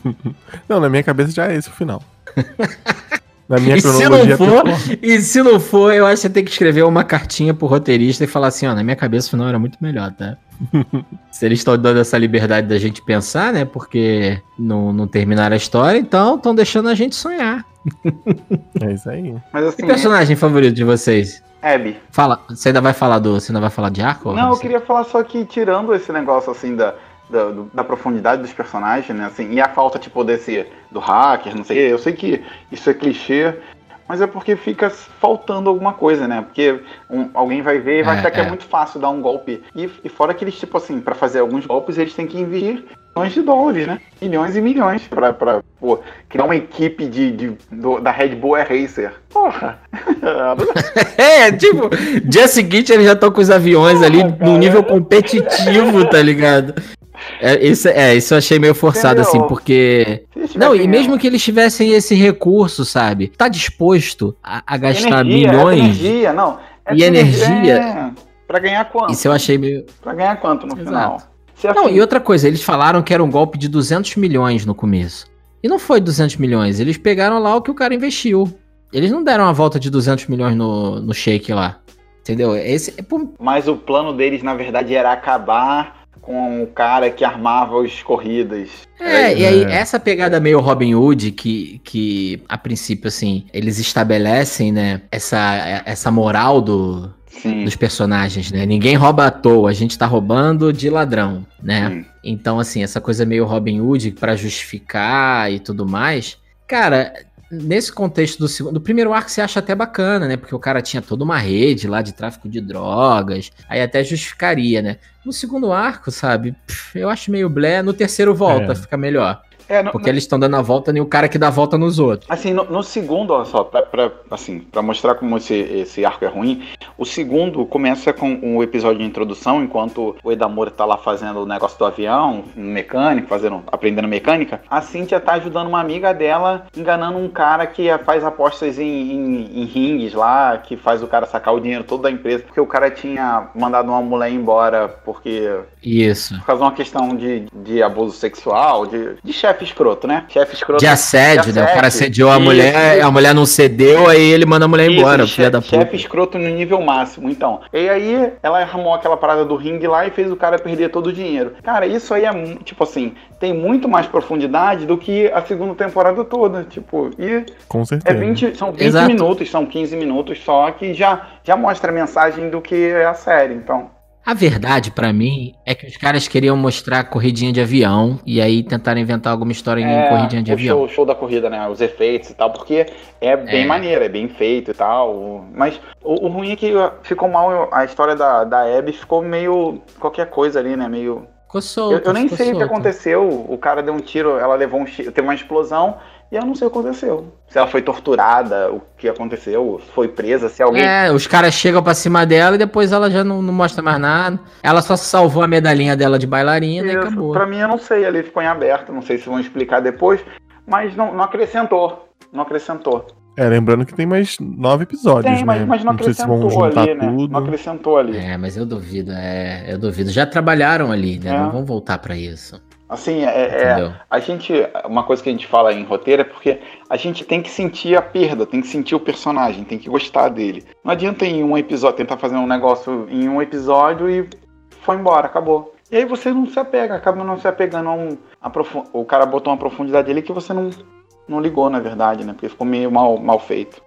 Não, na minha cabeça já é esse o final. Na minha E se cronologia não for, e se não for, eu acho que você tem que escrever uma cartinha pro roteirista e falar assim, ó, na minha cabeça o final era muito melhor, tá? se eles estão dando essa liberdade da gente pensar, né? Porque não, não terminaram a história, então estão deixando a gente sonhar. É isso aí. Mas Que assim, personagem favorito de vocês? Abby. Fala, você ainda vai falar do, você ainda vai falar de arco? Não, eu queria falar só que tirando esse negócio assim da, da, do- da profundidade dos personagens, né? Assim, e a falta, tipo, desse. do hacker, não sei. Eu sei que isso é clichê. Mas é porque fica faltando alguma coisa, né? Porque um- alguém vai ver e vai É, achar que é. é. muito fácil dar um golpe. E, e fora que eles, tipo assim, pra fazer alguns golpes, eles têm que investir milhões de dólares, né? Milhões e milhões pra, pra pô, criar uma equipe de, de- do- da Red Bull Air Racer. Porra! É, tipo, dia seguinte eles já estão com os aviões ali no nível competitivo, tá ligado? É, isso, é, isso eu achei meio forçado, Entendeu? assim, porque. Não, e mesmo que eles tivessem esse recurso, sabe? Tá disposto a, a gastar Energia, é milhões? energia, não. É E energia- É, pra ganhar quanto? Isso eu achei meio. Pra ganhar quanto no Exato. final? Se Não, assim, e outra coisa, eles falaram que era um golpe de 200 milhões no começo. E não foi 200 milhões, eles pegaram lá o que o cara investiu. Eles não deram a volta de 200 milhões no, no shake lá. Entendeu? Esse, é por- Mas o plano deles, na verdade, era acabar com o cara que armava as corridas. É, e aí É. essa pegada meio Robin Hood que, que a princípio assim, eles estabelecem, né, essa, essa moral do, Sim. dos personagens, né? Ninguém rouba à toa, a gente tá roubando de ladrão, né? sim. Então assim, essa coisa meio Robin Hood pra justificar e tudo mais. Cara, nesse contexto do segundo, do primeiro arco você acha até bacana, né? Porque o cara tinha toda uma rede lá de tráfico de drogas, aí até justificaria, né? No segundo arco, sabe? eu acho meio blé, no terceiro volta, É. fica melhor. É, no- Porque eles estão dando a volta e o cara que dá a volta nos outros. Assim, no, no segundo, olha só, pra, pra- assim, pra mostrar como esse, esse arco é ruim, o segundo começa com um episódio de introdução, enquanto o Edamura tá lá fazendo o negócio do avião, um mecânico, fazendo, aprendendo mecânica. A Cynthia tá ajudando uma amiga dela, enganando um cara que faz apostas em, em, em ringues lá, que faz o cara sacar o dinheiro todo da empresa, porque o cara tinha mandado uma mulher embora porque Isso. por causa de uma questão de, de abuso sexual, de, de chefe escroto, né? Chefe escroto. De assédio, né? O cara assediou a Isso, mulher, isso. a mulher não cedeu, aí ele manda a mulher embora, Isso, filha da chefe puta. escroto no nível máximo, então. E aí, ela arrumou aquela parada do ringue lá e fez o cara perder todo o dinheiro. Cara, isso aí é, tipo assim, tem muito mais profundidade do que a segunda temporada toda, tipo, e Com é certeza. 20, são 20 Exato. minutos, são 15 minutos só, que já, já mostra a mensagem do que é a série, então. A verdade, pra mim, é que os caras queriam mostrar corridinha de avião e aí tentaram inventar alguma história em corridinha de o avião. Show, show da corrida, né? Os efeitos e tal, porque é bem É. maneiro, é bem feito e tal. Mas o, o ruim é que ficou mal, a história da, da Abby ficou meio qualquer coisa ali, né? Meio. Ficou solto. Eu, eu nem sei o que aconteceu. O cara deu um tiro, ela levou um tiro, teve uma explosão. E eu não sei o que aconteceu. Se ela foi torturada, o que aconteceu, foi presa, se alguém. É, os caras chegam pra cima dela e depois ela já não, não mostra mais nada. Ela só salvou a medalhinha dela de bailarina e Isso. acabou. Pra mim, eu não sei, ali ficou em aberto, não sei se vão explicar depois, mas não, não acrescentou. Não acrescentou. É, lembrando que tem mais nove episódios, Tem, mas, né? mas não sei se vão acrescentou juntar ali, né? tudo. Não acrescentou ali. É, mas eu duvido, é, eu duvido. Já trabalharam ali, né? É. Não vão voltar pra isso. Assim, é, é- Entendeu? a gente, uma coisa que a gente fala em roteiro é porque a gente tem que sentir a perda, tem que sentir o personagem, tem que gostar dele. Não adianta em um episódio tentar fazer um negócio em um episódio e foi embora, acabou. E aí você não se apega, acaba não se apegando a um. a profu- o cara botou uma profundidade ali que você não, não ligou, na verdade, né? Porque ficou meio mal, mal feito.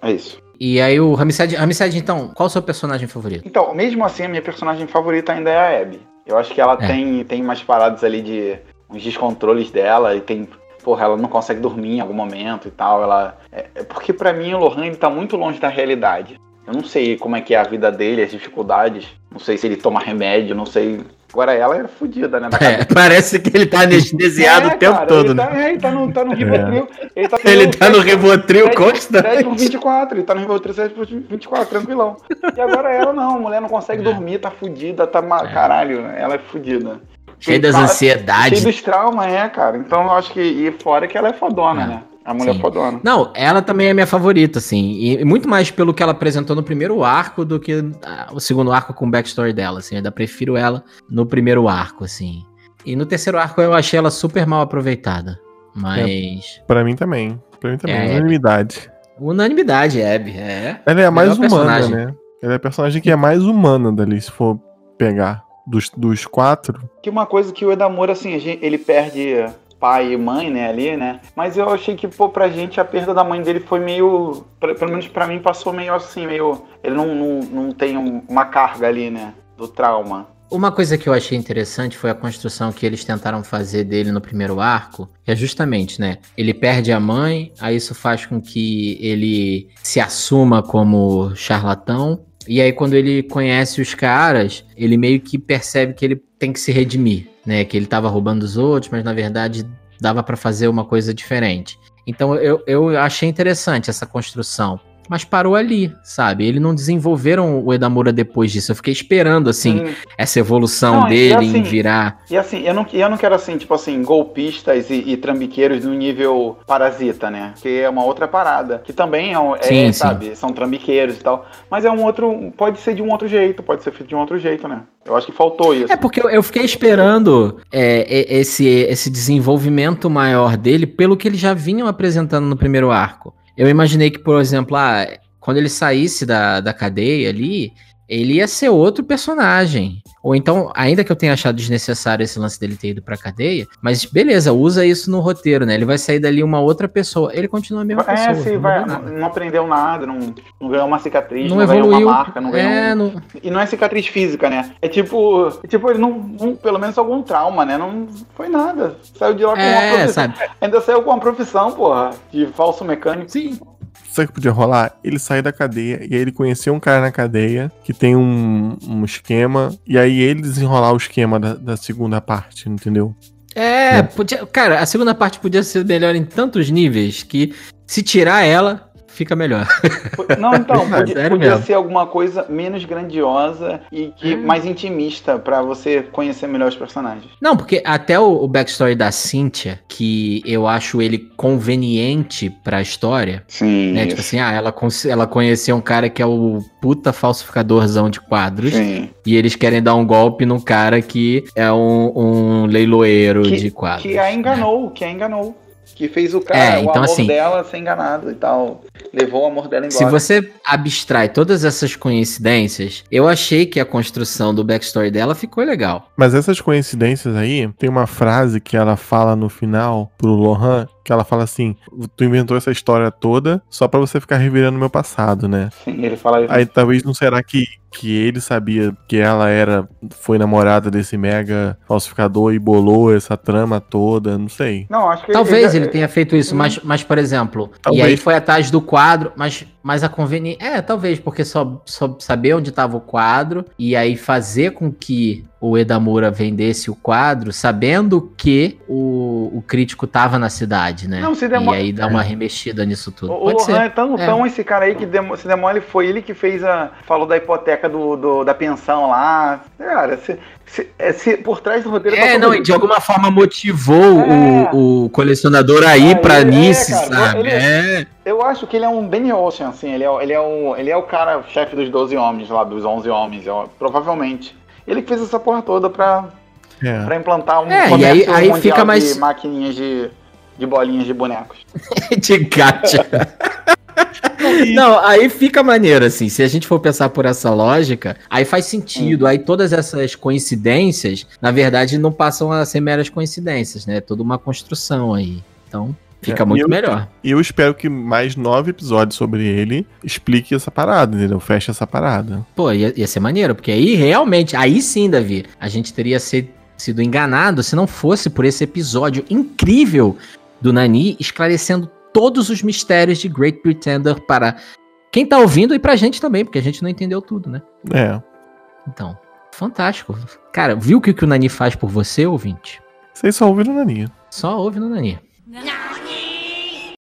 É isso. E aí o Ramsed, Ramsed, então, qual o seu personagem favorito? Então, mesmo assim, a minha personagem favorita ainda é a Abby. Eu acho que ela É. tem, tem umas paradas ali de. uns descontroles dela e tem. Porra, ela não consegue dormir em algum momento e tal. Ela. É, é porque pra mim o Lohan ele tá muito longe da realidade. Eu não sei como é que é a vida dele, as dificuldades. Não sei se ele toma remédio, não sei. Agora ela é fodida, né? É, parece que ele tá anestesiado É, o tempo cara, todo, ele né? Tá, é, ele tá no, tá no Rivotril. Ele tá, Ele tá no Rivotril 7 por constante. 24, ele tá no Rivotril 7 por 24, tranquilão. E agora ela não, a mulher não consegue dormir, tá fudida, tá. ma- Caralho, ela é fudida. Cheio das ansiedades. Cheio dos traumas, é, cara. Então eu acho que. E fora que ela é fodona, É, né? A mulher sim. fodona. Não, ela também é minha favorita, assim. E muito mais pelo que ela apresentou no primeiro arco do que ah, o segundo arco com o backstory dela, assim. Eu ainda prefiro ela no primeiro arco, assim. E no terceiro arco eu achei ela super mal aproveitada. Mas. Pra mim também. Pra mim também. É. Unanimidade. Unanimidade, Abby. É. Ela é a mais humana, personagem. né? Ela é a personagem que é mais humana dali, se for pegar. Dos, dos quatro. Que uma coisa que o Edamura, assim, ele perde pai e mãe, né, ali, né? Mas eu achei que, pô, pra gente a perda da mãe dele foi meio. pra- Pelo menos pra mim passou meio assim, meio. Ele não, não, não tem um- uma carga ali, né? Do trauma. Uma coisa que eu achei interessante foi a construção que eles tentaram fazer dele no primeiro arco, que é justamente, né? Ele perde a mãe, aí isso faz com que ele se assuma como charlatão, e aí quando ele conhece os caras, ele meio que percebe que ele tem que se redimir, né? Que ele tava roubando os outros, mas na verdade dava pra fazer uma coisa diferente. Então eu, eu achei interessante essa construção. Mas parou ali, sabe? Eles não desenvolveram o Edamura depois disso. Eu fiquei esperando, assim, Hum, essa evolução Não, dele assim, em virar. E assim, eu não, eu não quero assim, tipo assim, golpistas e, e trambiqueiros no nível parasita, né? Que é uma outra parada. Que também é, um- é, Sim, sim. sabe, são trambiqueiros e tal. Mas é um outro. Pode ser de um outro jeito, pode ser feito de um outro jeito, né? Eu acho que faltou isso. É porque eu, fiquei esperando é, e- esse, esse desenvolvimento maior dele pelo que eles já vinham apresentando no primeiro arco. Eu imaginei que, por exemplo, ah, quando ele saísse da, da cadeia ali, ele ia ser outro personagem. Ou então, ainda que eu tenha achado desnecessário esse lance dele ter ido pra cadeia, mas beleza, usa isso no roteiro, né? Ele vai sair dali uma outra pessoa. Ele continua a mesma É, pessoa. sim, não vai, não, não aprendeu nada, não, não ganhou uma cicatriz, Não, não, ganhou evoluiu. uma marca, não ganhou. é, um- E não é cicatriz física, né? É tipo. é tipo, ele não, não- Pelo menos algum trauma, né? Não foi nada. Saiu de lá com uma é, profissão. sabe? Ainda saiu com uma profissão, porra, de falso mecânico. Sim. Sabe o que podia rolar? Ele sair da cadeia e aí ele conhecer um cara na cadeia que tem um, um esquema, e aí ele desenrolar o esquema da, da segunda parte, entendeu? É, podia, cara, a segunda parte podia ser melhor em tantos níveis que se tirar ela, fica melhor. Não, então, podia, podia ser alguma coisa menos grandiosa e que mais intimista pra você conhecer melhor os personagens. Não, porque até o, o backstory da Cynthia, que eu acho ele conveniente pra história, Sim. né? Tipo assim, ah, ela, ela conheceu um cara que é o puta falsificadorzão de quadros. Sim. E eles querem dar um golpe num cara que é um, um leiloeiro Que- de quadros. Que a né? enganou, que a enganou. Que fez o cara, É, o então, amor assim- dela ser enganado e tal. Levou o amor dela Se embora. você abstrai todas essas coincidências, eu achei que a construção do backstory dela ficou legal. Mas essas coincidências aí, tem uma frase que ela fala no final pro Lohan, que ela fala assim: Tu inventou essa história toda só pra você ficar revirando meu passado, né? Sim, ele fala isso. Aí talvez não será que, que ele sabia que ela era foi namorada desse mega falsificador e bolou essa trama toda, não sei. Não, acho que Talvez já- ele tenha feito isso, mas, mas por exemplo, e Talvez. aí foi atrás do quadro, mas, mas a conveniência. É, talvez, porque só, só saber onde estava o quadro e aí fazer com que o Edamura vendesse o quadro, sabendo que o, o crítico tava na cidade, né? Não, se E demo- aí dar uma remexida nisso tudo. O, o Pode Lohan ser. é tão, É. tão esse cara aí que demo, se demole foi ele que fez a. Falou da hipoteca do, do- da pensão lá. Cara, se, se- é, se- por trás do roteiro É, tá não, tudo- e de alguma forma motivou É. o, o colecionador a ir Ah, pra é, Nice, cara, sabe? ele- É. Eu acho que ele é um Danny Ocean, assim. Ele é, ele é, o, ele é o cara, chefe dos 12 homens lá, dos 11 homens, eu- provavelmente. Ele fez essa porra toda pra, É. pra implantar um É, e comércio aí- aí mundial fica mais- de maquininhas de, de bolinhas de bonecos. de gacha. Não, aí fica maneiro, assim. Se a gente for pensar por essa lógica, aí faz sentido. Aí todas essas coincidências, na verdade, não passam a ser meras coincidências, né? É toda uma construção aí. Então, fica É, muito eu- melhor. E eu espero que mais nove episódios sobre ele explique essa parada, entendeu? Feche essa parada. Pô, ia, ia ser maneiro, porque aí realmente, aí sim, Davi, a gente teria se- sido enganado se não fosse por esse episódio incrível do Nani esclarecendo todos os mistérios de Great Pretender para quem tá ouvindo e pra gente também, porque a gente não entendeu tudo, né? É. Então, fantástico. Cara, viu o que, que o Nani faz por você, ouvinte? Vocês só ouviram Nani. Só ouve no Nani.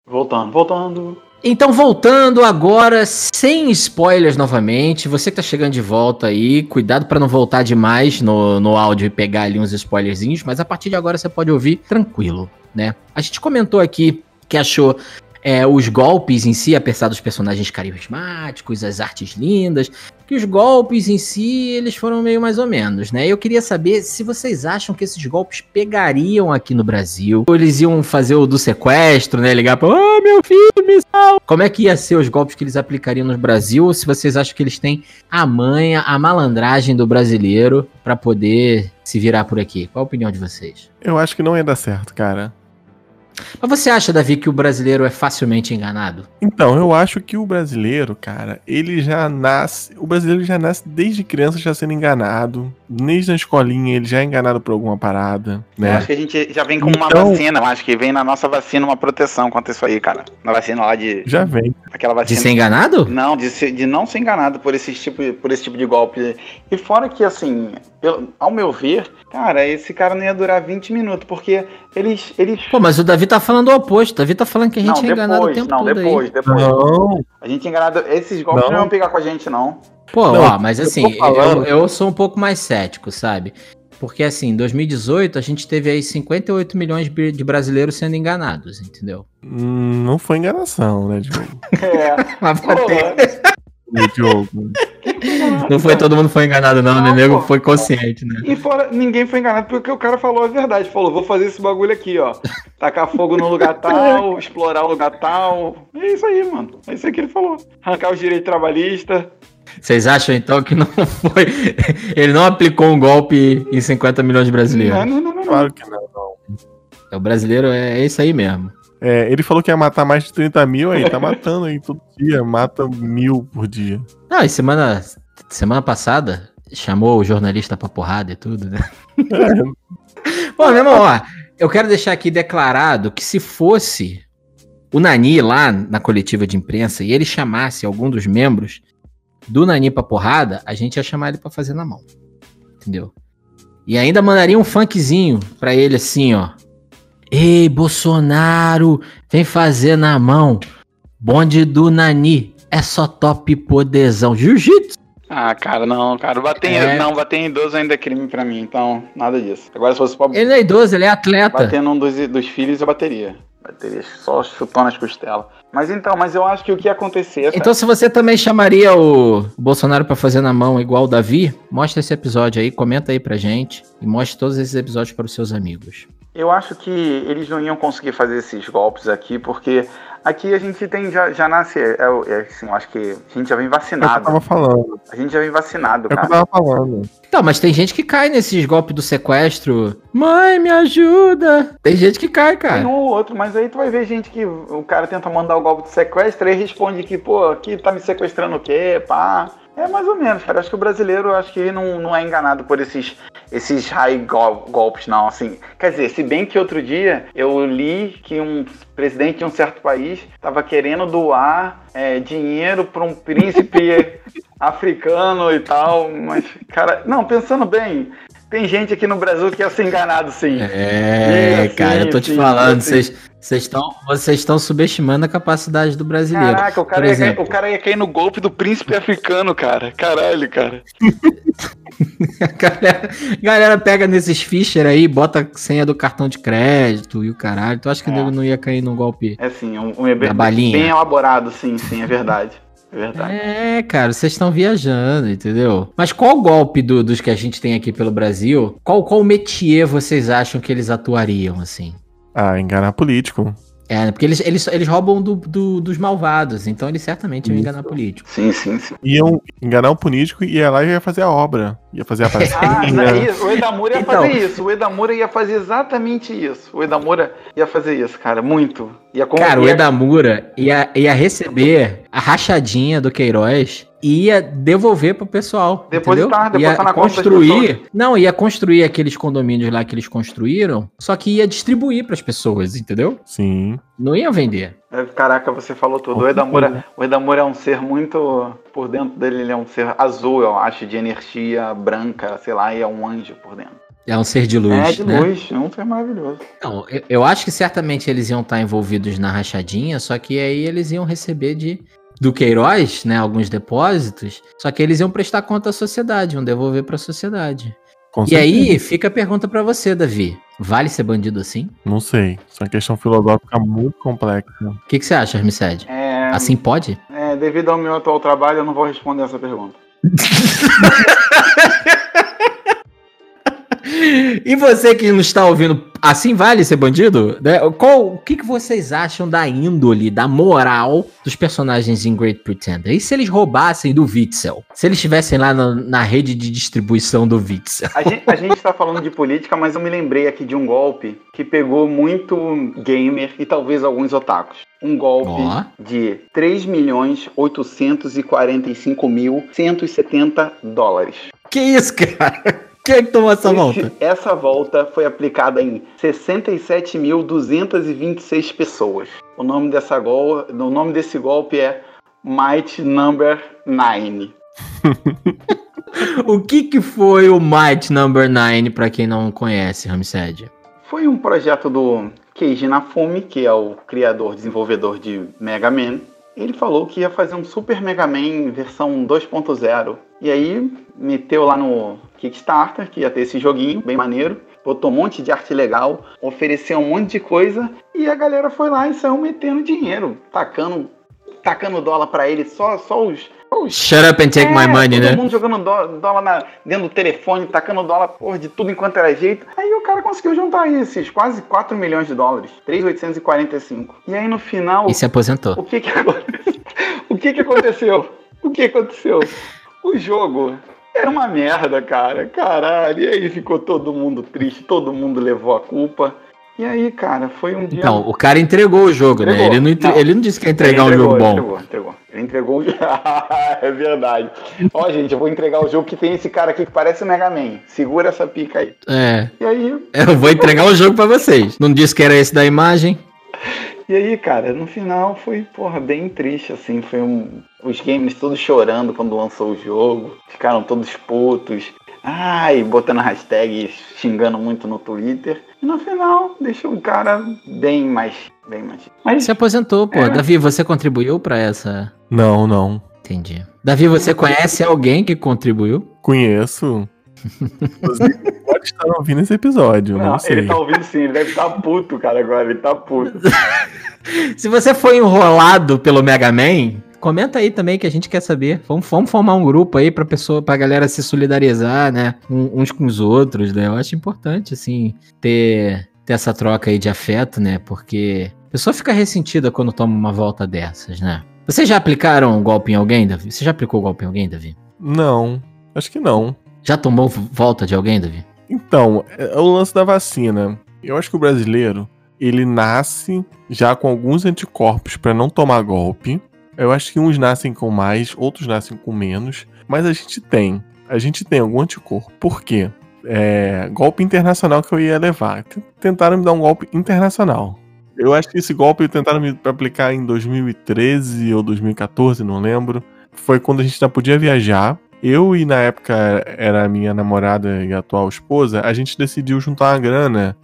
Voltando, voltando. Então, voltando agora, sem spoilers novamente. Você que tá chegando de volta aí, cuidado pra não voltar demais no, no áudio e pegar ali uns spoilerzinhos, mas a partir de agora você pode ouvir tranquilo, né? A gente comentou aqui que achou é, os golpes em si, apesar dos personagens carismáticos, as artes lindas, que os golpes em si, eles foram meio mais ou menos, né? Eu queria saber se vocês acham que esses golpes pegariam aqui no Brasil, ou eles iam fazer o do sequestro, né? Ligar pra, oh, meu filho, me salva. Como é que ia ser os golpes que eles aplicariam no Brasil, ou se vocês acham que eles têm a manha, a malandragem do brasileiro pra poder se virar por aqui? Qual a opinião de vocês? Eu acho que não ia dar certo, cara. Mas você acha, Davi, que o brasileiro é facilmente enganado? Então, eu acho que o brasileiro, cara, ele já nasce. O brasileiro já nasce desde criança já sendo enganado. Desde a escolinha ele já é enganado por alguma parada, Eu né? acho que a gente já vem com uma Então- vacina. Eu acho que vem na nossa vacina uma proteção contra isso aí, cara. Na vacina lá de. Já vem. Aquela De vacina. ser enganado? Não, de, ser- de não ser enganado por esse tipo, por esse tipo de golpe. E fora que, assim, eu- ao meu ver, cara, esse cara não ia durar 20 minutos, porque eles. eles Pô, mas o Davi tá falando o oposto. O Davi tá falando que a gente não, é enganado o depois, tempo não, todo depois, aí. depois. Não. A gente é enganado. Esses golpes Não. não vão pegar com a gente, não. Pô, Não, ó, mas eu assim, eu, falando- eu sou um pouco mais cético, sabe? Porque assim, em 2018 a gente teve aí 58 milhões de brasileiros sendo enganados, entendeu? Hum, Não foi enganação, né, Diogo? É. Mas Né, Diogo. Não foi todo mundo foi enganado, não, né? Não, Nego pô. foi consciente, né? E fora, ninguém foi enganado porque o cara falou a verdade. Falou, vou fazer esse bagulho aqui, ó. Tacar fogo no lugar tal, explorar o lugar tal. É isso aí, mano. É isso aí que ele falou. Arrancar os direitos trabalhistas. Vocês acham então que não foi. Ele não aplicou um golpe em 50 milhões de brasileiros? Não, não, não, não. não. Claro que não. O brasileiro é isso aí mesmo. É, ele falou que ia matar mais de 30 mil aí, tá matando aí todo dia, mata mil por dia. Não, e semana, semana passada chamou o jornalista pra porrada e tudo, né? Bom, meu irmão, ó, eu quero deixar aqui declarado que se fosse o Nani lá na coletiva de imprensa e ele chamasse algum dos membros do Nani pra porrada, a gente ia chamar ele pra fazer na mão. Entendeu? E ainda mandaria um funkzinho pra ele assim, ó. Ei, Bolsonaro, vem fazer na mão. Bonde do Nani. É só top poderzão. Jiu-jitsu. Ah, cara, não, cara. Bater, em- É. não, bater em idoso ainda é crime pra mim, então nada disso. Agora, se fosse pra Ele não é idoso, ele é atleta. bater num dos, dos filhos, eu bateria. Bateria só chutando as costelas. Mas então, mas eu acho que o que ia acontecer. Então, se você também chamaria o Bolsonaro pra fazer na mão igual o Davi, mostra esse episódio aí, comenta aí pra gente e mostre todos esses episódios para os seus amigos. Eu acho que eles não iam conseguir fazer esses golpes aqui, porque aqui a gente tem, já, já nasce, é, é, assim, eu acho que a gente já vem É o que eu vacinado. tava falando. A gente já vem vacinado, É que eu cara. tava falando. Então, mas tem gente que cai nesses golpes do sequestro. Mãe, me ajuda! Tem gente que cai, Tem cara. um ou outro, mas aí tu vai ver gente que o cara tenta mandar o golpe de sequestro e responde que, pô, aqui tá me sequestrando o quê, pá. É mais ou menos, cara. Acho que o brasileiro, acho que não, não é enganado por esses, esses high gol- golpes, não. Assim, quer dizer, se bem que outro dia eu li que um presidente de um certo país estava querendo doar é, dinheiro para um príncipe africano e tal, mas, cara, não, pensando bem, tem gente aqui no Brasil que ia ser enganado, sim. É, Sim, cara, eu tô te sim, falando, sim. vocês estão vocês estão subestimando a capacidade do brasileiro. Caraca, o cara, ia exemplo. o cara ia cair no golpe do príncipe africano, cara. Caralho, cara. Galera, galera pega nesses Fischer aí, bota senha do cartão de crédito e o caralho. Tu acha que o É. nego não ia cair num golpe? É assim, um, um bem, balinha. bem elaborado, sim, sim, é verdade. É verdade. É, cara, vocês estão viajando, entendeu? Mas qual golpe do- dos que a gente tem aqui pelo Brasil? Qual, qual métier vocês acham que eles atuariam, assim? Ah, enganar político. É, porque eles, eles, eles roubam do, do- dos malvados, então eles certamente iam enganar político. Sim, sim, sim. Iam enganar um político e ia lá e ia fazer a obra. Ia fazer a Ah, palestrinha. não, isso, o Edamura ia Então. fazer isso. O Edamura ia fazer exatamente isso. O Edamura ia fazer isso, cara. Muito. Ia com- Cara, o Edamura ia, ia receber a rachadinha do Queiroz e ia devolver pro pessoal. Depositar, entendeu? depositar ia na construir. Não, ia construir aqueles condomínios lá que eles construíram, só que ia distribuir pras pessoas, entendeu? Sim. Não ia vender. É, Caraca, você falou tudo. O Edamura, o Edamura é um ser muito. Por dentro dele, ele é um ser azul, eu acho, de energia branca, sei lá, e é um anjo por dentro. É um ser de luz, é, de né? luz. É um ser maravilhoso. Não, eu, eu acho que certamente eles iam estar envolvidos na rachadinha, só que aí eles iam receber de do Queiroz, né, alguns depósitos, só que eles iam prestar conta à sociedade, iam devolver pra sociedade. Com E certeza. aí fica a pergunta pra você, Davi. Vale ser bandido assim? Não sei. Isso é uma questão filosófica muito complexa. O que, que você acha, Armiced? É, Assim pode? é, devido ao meu atual trabalho, eu não vou responder essa pergunta. E você que não está ouvindo, assim vale ser bandido? Né? Qual, o que, que vocês acham da índole, da moral dos personagens em Great Pretender? E se eles roubassem do Witzel? Se eles estivessem lá na, na rede de distribuição do Witzel? A gente, a gente tá falando de política, mas eu me lembrei aqui de um golpe que pegou muito gamer e talvez alguns otakus. Um golpe Ó. de 3 milhões 845 mil 170 dólares. Que isso, cara? Quem é que tomou essa Esse- volta? Essa volta foi aplicada em 67.226 pessoas. O nome, dessa gol, o nome desse golpe é Might Number 9. O que, que foi o Might Number 9, pra quem não conhece, Ramsed? Foi um projeto do Keiji Inafune, que é o criador, desenvolvedor de Mega Man. Ele falou que ia fazer um Super Mega Man versão 2.0. E aí meteu lá no Kickstarter que ia ter esse joguinho bem maneiro. Botou um monte de arte legal, ofereceu um monte de coisa e a galera foi lá e saiu metendo dinheiro, tacando, tacando dólar pra ele, só, só os, Shut up and take my é, money, todo né? mundo jogando dó- dólar na- dentro do telefone, tacando dólar porra, de tudo enquanto era jeito. Aí o cara conseguiu juntar esses quase 4 milhões de dólares. 3,845. E aí no final, E se aposentou. o que que aconteceu? O que que aconteceu? O que aconteceu? O jogo era uma merda, cara. Caralho. E aí ficou todo mundo triste, todo mundo levou a culpa. E aí, cara, foi um dia. Então, o cara entregou o jogo, né? Entregou. Ele não, entre- Não. ele não disse que ia entregar um entregou, jogo ele bom. Entregou, entregou. Ele entregou o jogo. é verdade. Ó, gente, eu vou entregar o jogo que tem esse cara aqui que parece o Mega Man. Segura essa pica aí. É, E aí, eu vou entregar o jogo pra vocês. Não disse que era esse da imagem? e aí, cara, no final foi, porra, bem triste, assim. Foi um. Os gamers todos chorando quando lançou o jogo. Ficaram todos putos. ai, botando hashtag, xingando muito no Twitter. E no final, deixou o cara bem mais. Bem mais. Mas Se aposentou, pô. É. Davi, você contribuiu pra essa. Não, não. Entendi. Davi, você conhece alguém que contribuiu? Conheço. Pode estar ouvindo esse episódio, não, Não, sei. ele tá ouvindo sim, ele deve estar puto, cara, agora, ele tá puto. Se você foi enrolado pelo Mega Man, comenta aí também que a gente quer saber. Vamos, vamos formar um grupo aí pra pessoa, pra galera se solidarizar, né? Uns com os outros, né? Eu acho importante, assim, ter, ter essa troca aí de afeto, né? Porque a pessoa fica ressentida quando toma uma volta dessas, né? Vocês já aplicaram um golpe em alguém, Davi? Você já aplicou golpe em alguém, Davi? Não, acho que não. Já tomou volta de alguém, Davi? Então, é o lance da vacina. Eu acho que o brasileiro, ele nasce já com alguns anticorpos pra não tomar golpe. Eu acho que uns nascem com mais, outros nascem com menos. Mas a gente tem. A gente tem algum anticorpo. Por quê? É, golpe internacional que eu ia levar. Tentaram me dar um golpe internacional. Eu acho que esse golpe tentaram me aplicar em 2013 ou 2014, não lembro. Foi quando a gente já podia viajar. Eu e na época era a minha namorada e atual esposa, a gente decidiu juntar uma grana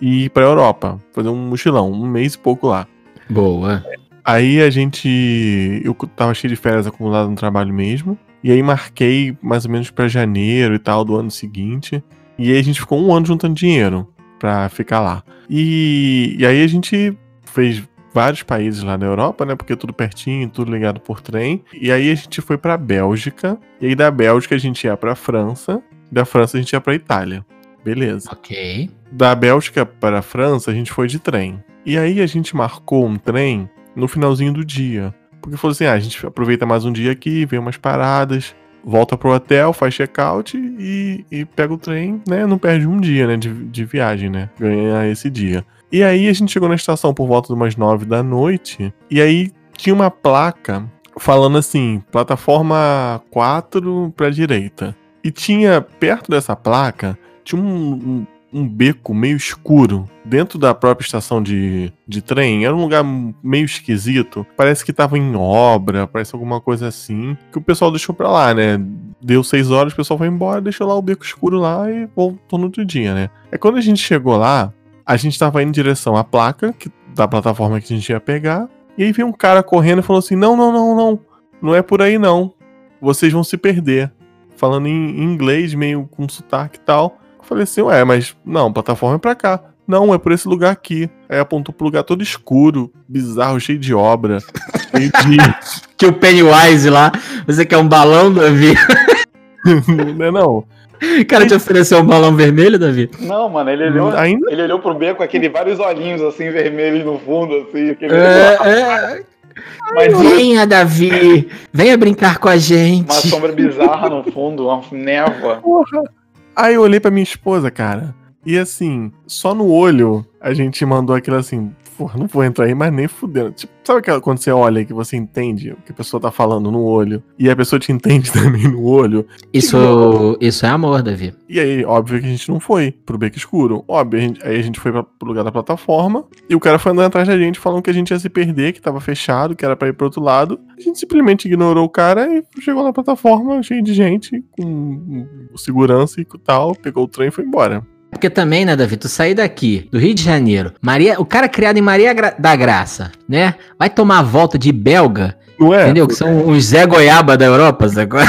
e ir pra Europa, fazer um mochilão, um mês e pouco lá. Boa. Aí a gente. Eu tava cheio de férias acumulado no trabalho mesmo. E aí marquei mais ou menos pra janeiro e tal do ano seguinte. E aí a gente ficou um ano juntando dinheiro pra ficar lá. E, e aí a gente fez vários países lá na Europa, né? Porque é tudo pertinho, tudo ligado por trem. E aí a gente foi pra Bélgica. E aí da Bélgica a gente ia pra França. Da França a gente ia pra Itália. Beleza Ok. da Bélgica para a França, a gente foi de trem. E aí a gente marcou um trem no finalzinho do dia. Porque falou assim: ah, a gente aproveita mais um dia aqui, vê umas paradas, volta pro hotel, faz check-out e, e pega o trem, né? Não perde um dia, né? De, de viagem, né? Ganha esse dia. E aí a gente chegou na estação por volta de umas nove da noite. E aí tinha uma placa falando assim: plataforma 4 pra direita. E tinha perto dessa placa, tinha um, um um beco meio escuro dentro da própria estação de, de trem. Era um lugar meio esquisito. Parece que tava em obra, parece alguma coisa assim. Que o pessoal deixou pra lá, né? Deu seis horas, o pessoal foi embora, deixou lá o beco escuro lá e voltou no outro dia, né? É quando a gente chegou lá, a gente tava indo em direção à placa que, da plataforma que a gente ia pegar. E aí veio um cara correndo e falou assim: Não, não, não, não. Não é por aí não. Vocês vão se perder. Falando em inglês, meio com sotaque e tal. Falei assim, ué, mas não, plataforma é pra cá. Não, é por esse lugar aqui. Aí apontou pro lugar todo escuro, bizarro, cheio de obra. cheio de. Que o Pennywise lá, você quer um balão, Davi? não é não. O cara te ofereceu um balão vermelho, Davi? Não, mano, ele olhou, Ainda ele olhou pro beco, aquele vários olhinhos assim, vermelhos no fundo, assim, aquele É, é. Mas Venha, Davi. Venha brincar com a uma gente. sombra bizarra no fundo, uma névoa. Aí eu olhei pra minha esposa, cara. E assim, só no olho a gente mandou aquilo assim, porra, não vou entrar aí, mas nem fudendo. Tipo, sabe aquela, quando você olha que você entende o que a pessoa tá falando no olho, e a pessoa te entende também no olho? Isso, isso é amor, Davi. E aí, óbvio que a gente não foi pro beco escuro. Óbvio, a gente- aí a gente foi pra, pro lugar da plataforma, e o cara foi andando atrás da gente, falando que a gente ia se perder, que tava fechado, que era pra ir pro outro lado. A gente simplesmente ignorou o cara e chegou na plataforma, cheio de gente, com segurança e tal, pegou o trem e foi embora. Porque também, né, Davi, tu sair daqui, do Rio de Janeiro, Maria, o cara criado em Maria da Graça, né? Vai tomar a volta de belga, Não é? entendeu? Que são os Zé Goiaba da Europa, agora.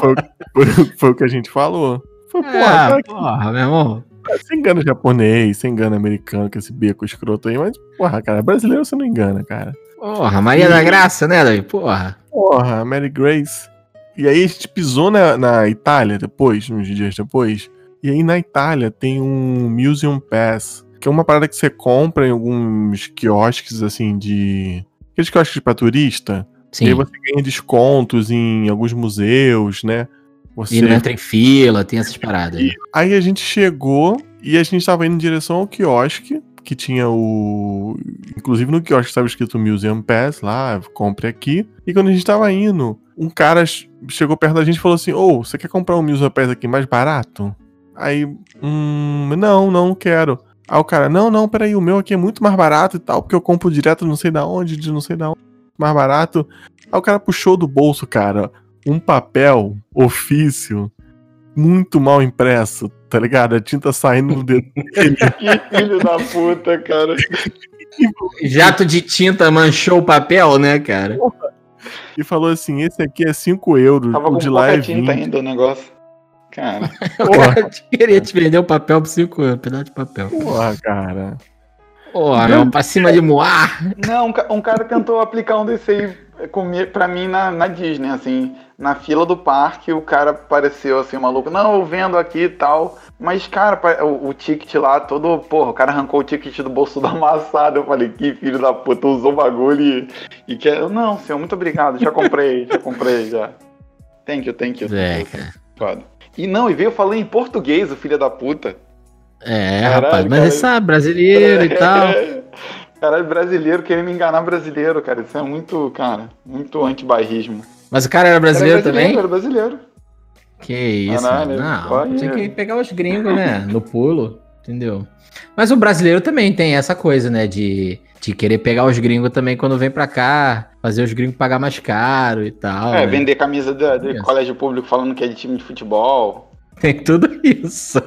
Foi, foi o que a gente falou. Foi, porra, Ah, cara, porra, meu irmão. você engana japonês, você engana americano com esse beco escroto aí, mas, porra, cara, brasileiro você não engana, cara. Porra, Maria da Graça, né, Davi? Porra. Porra, Mary Grace. E aí a gente pisou na, na Itália depois, uns dias depois. E aí na Itália tem um Museum Pass, que é uma parada que você compra em alguns quiosques, assim, de. Aqueles quiosques pra turista. E aí Sim. você ganha descontos em alguns museus, né? Você... E não entra em fila, tem essas paradas. E aí a gente chegou e a gente tava indo em direção ao quiosque, que tinha o. Inclusive no quiosque estava escrito Museum Pass lá, compre aqui. E quando a gente tava indo, um cara ch- chegou perto da gente e falou assim: Ô, você quer comprar um Museum Pass aqui mais barato? Aí, hum, não, não quero. Aí o cara, não, não, peraí, o meu aqui é muito mais barato e tal, porque eu compro direto não sei da onde, de não sei da onde, mais barato. Aí o cara puxou do bolso, cara, um papel ofício muito mal impresso, tá ligado? A tinta saindo no dedo dele. Que filho da puta, cara. Jato de tinta manchou o papel, né, cara? e falou assim: esse aqui é 5 euros, Tava o de lá é pouca tinta 20. ainda o negócio. Cara, O cara queria te vender um papel por 5 euros, um pedaço de papel. Porra, cara. Porra, meu, pra cima de moar. não, um ca- um cara tentou aplicar um desse aí pra mim na, na Disney, assim, na fila do parque, o cara pareceu assim, maluco, não, eu vendo aqui e tal. Mas, cara, o, o ticket lá, todo, porra, o cara arrancou o ticket do bolso do amassado. Eu falei, que filho da puta, usou o bagulho e, e quer. Não, senhor, muito obrigado, já comprei, já comprei, já. Thank you, thank you. É, thank you. cara. Foda. E não, e veio falando em português, o filho da puta. É, Caralho, rapaz, mas cara. você sabe, brasileiro e tal. Caralho, brasileiro querendo enganar brasileiro, cara. Isso é muito, cara, muito antibairrismo. Mas o cara era brasileiro, também? Era brasileiro. Que isso, Caralho, não. Tinha que pegar os gringos, né? No pulo, entendeu? Mas o brasileiro também tem essa coisa, né? De, de querer pegar os gringos também quando vem pra cá, fazer os gringos pagar mais caro e tal. é, né? vender camisa de, de Isso. colégio público falando que é de time de futebol. Tem tudo isso.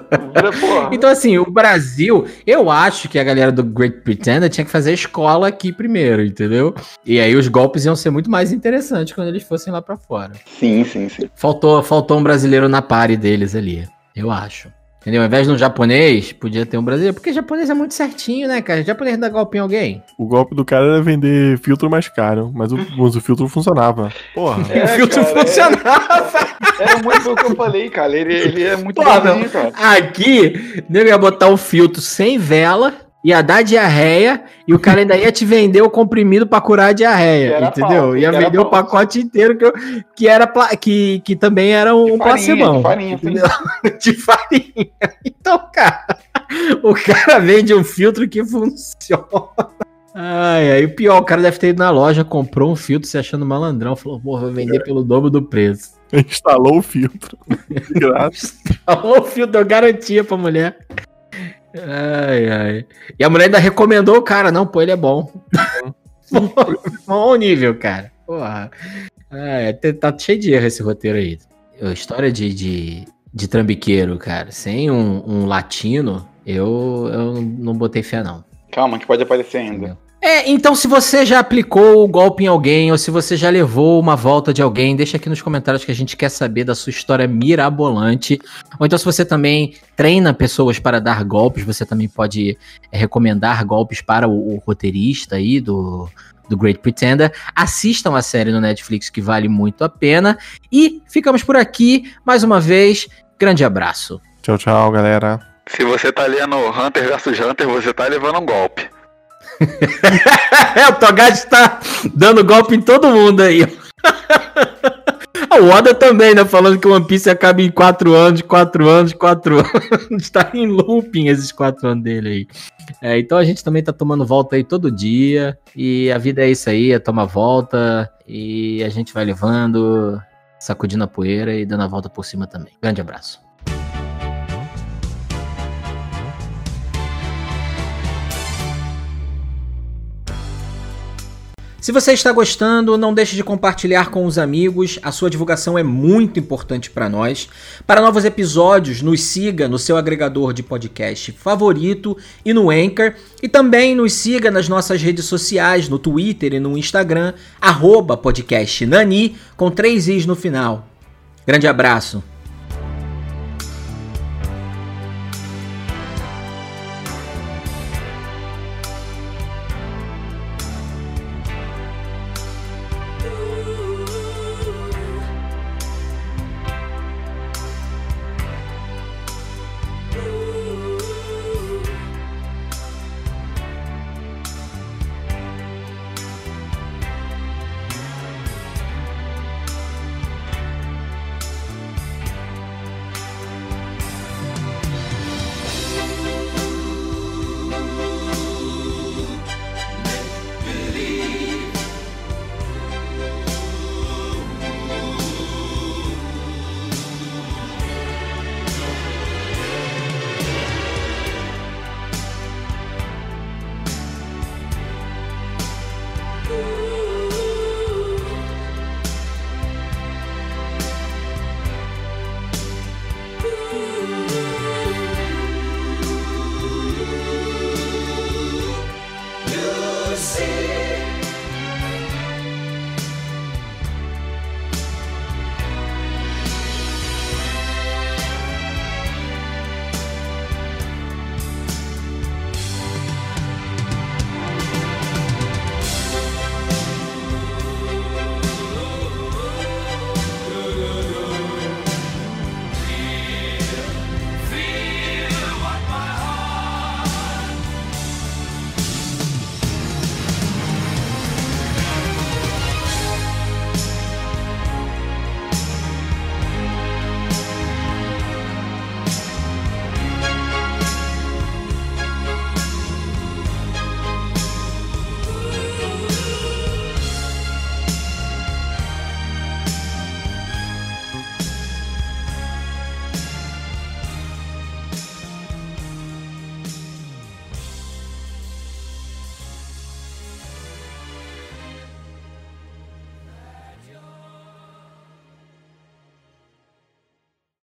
Então, assim, o Brasil, eu acho que a galera do Great Pretender tinha que fazer escola aqui primeiro, entendeu? E aí os golpes iam ser muito mais interessantes quando eles fossem lá pra fora. Sim, sim, sim. Faltou, faltou um brasileiro na pare deles ali, eu acho. Entendeu? Ao invés de um japonês, podia ter um brasileiro. Porque japonês é muito certinho, né, cara? Japonês dá golpe em alguém. O golpe do cara era vender filtro mais caro, mas o, mas o filtro funcionava. Porra. É, o filtro cara, é- funcionava. Era muito o que eu falei, cara. Ele, ele é muito Porra, bonzinho, cara. Aqui, nego ia botar um filtro sem vela, ia dar diarreia, e o cara ainda ia te vender o comprimido pra curar a diarreia, era entendeu? falso, ia que era vender o pacote inteiro que, eu- que era que, que também era um De farinha, de farinha, entendeu? de farinha. Então, cara, o cara vende um filtro que funciona. Ai, aí o pior, o cara deve ter ido na loja, comprou um filtro se achando malandrão, falou, porra, vou vender pelo dobro do preço. Instalou o filtro. Graças. Falou o filtro, deu garantia pra mulher. Ai, ai. E a mulher ainda recomendou o cara, não, pô, ele é bom. bom nível, cara. Porra. Ai, tá- tá cheio de erro esse roteiro aí. A história de, de, de trambiqueiro, cara, sem um, um latino, eu, eu não botei fé, não. Calma, que pode aparecer ainda. É, então se você já aplicou o golpe em alguém ou se você já levou uma volta de alguém, deixa aqui nos comentários que a gente quer saber da sua história mirabolante. Ou então se você também treina pessoas para dar golpes, você também pode é, recomendar golpes para o, o roteirista aí do, do Great Pretender. Assistam a série no Netflix que vale muito a pena. E ficamos por aqui mais uma vez. Grande abraço. Tchau, tchau, galera. Se você tá lendo Hunter vs Hunter, você tá levando um golpe. O Togashi tá dando golpe em todo mundo aí. o Oda também, né? Falando que o One Piece acaba em 4 anos, 4 anos, 4 anos. tá em looping esses 4 anos dele aí. É, então a gente também tá tomando volta aí todo dia. E a vida é isso aí, é tomar volta. E a gente vai levando, sacudindo a poeira e dando a volta por cima também. Grande abraço. Se você está gostando, não deixe de compartilhar com os amigos. A sua divulgação é muito importante para nós. Para novos episódios, nos siga no seu agregador de podcast favorito e no Anchor. E também nos siga nas nossas redes sociais, no Twitter e no Instagram, arroba podcast Nani, com três is no final. Grande abraço.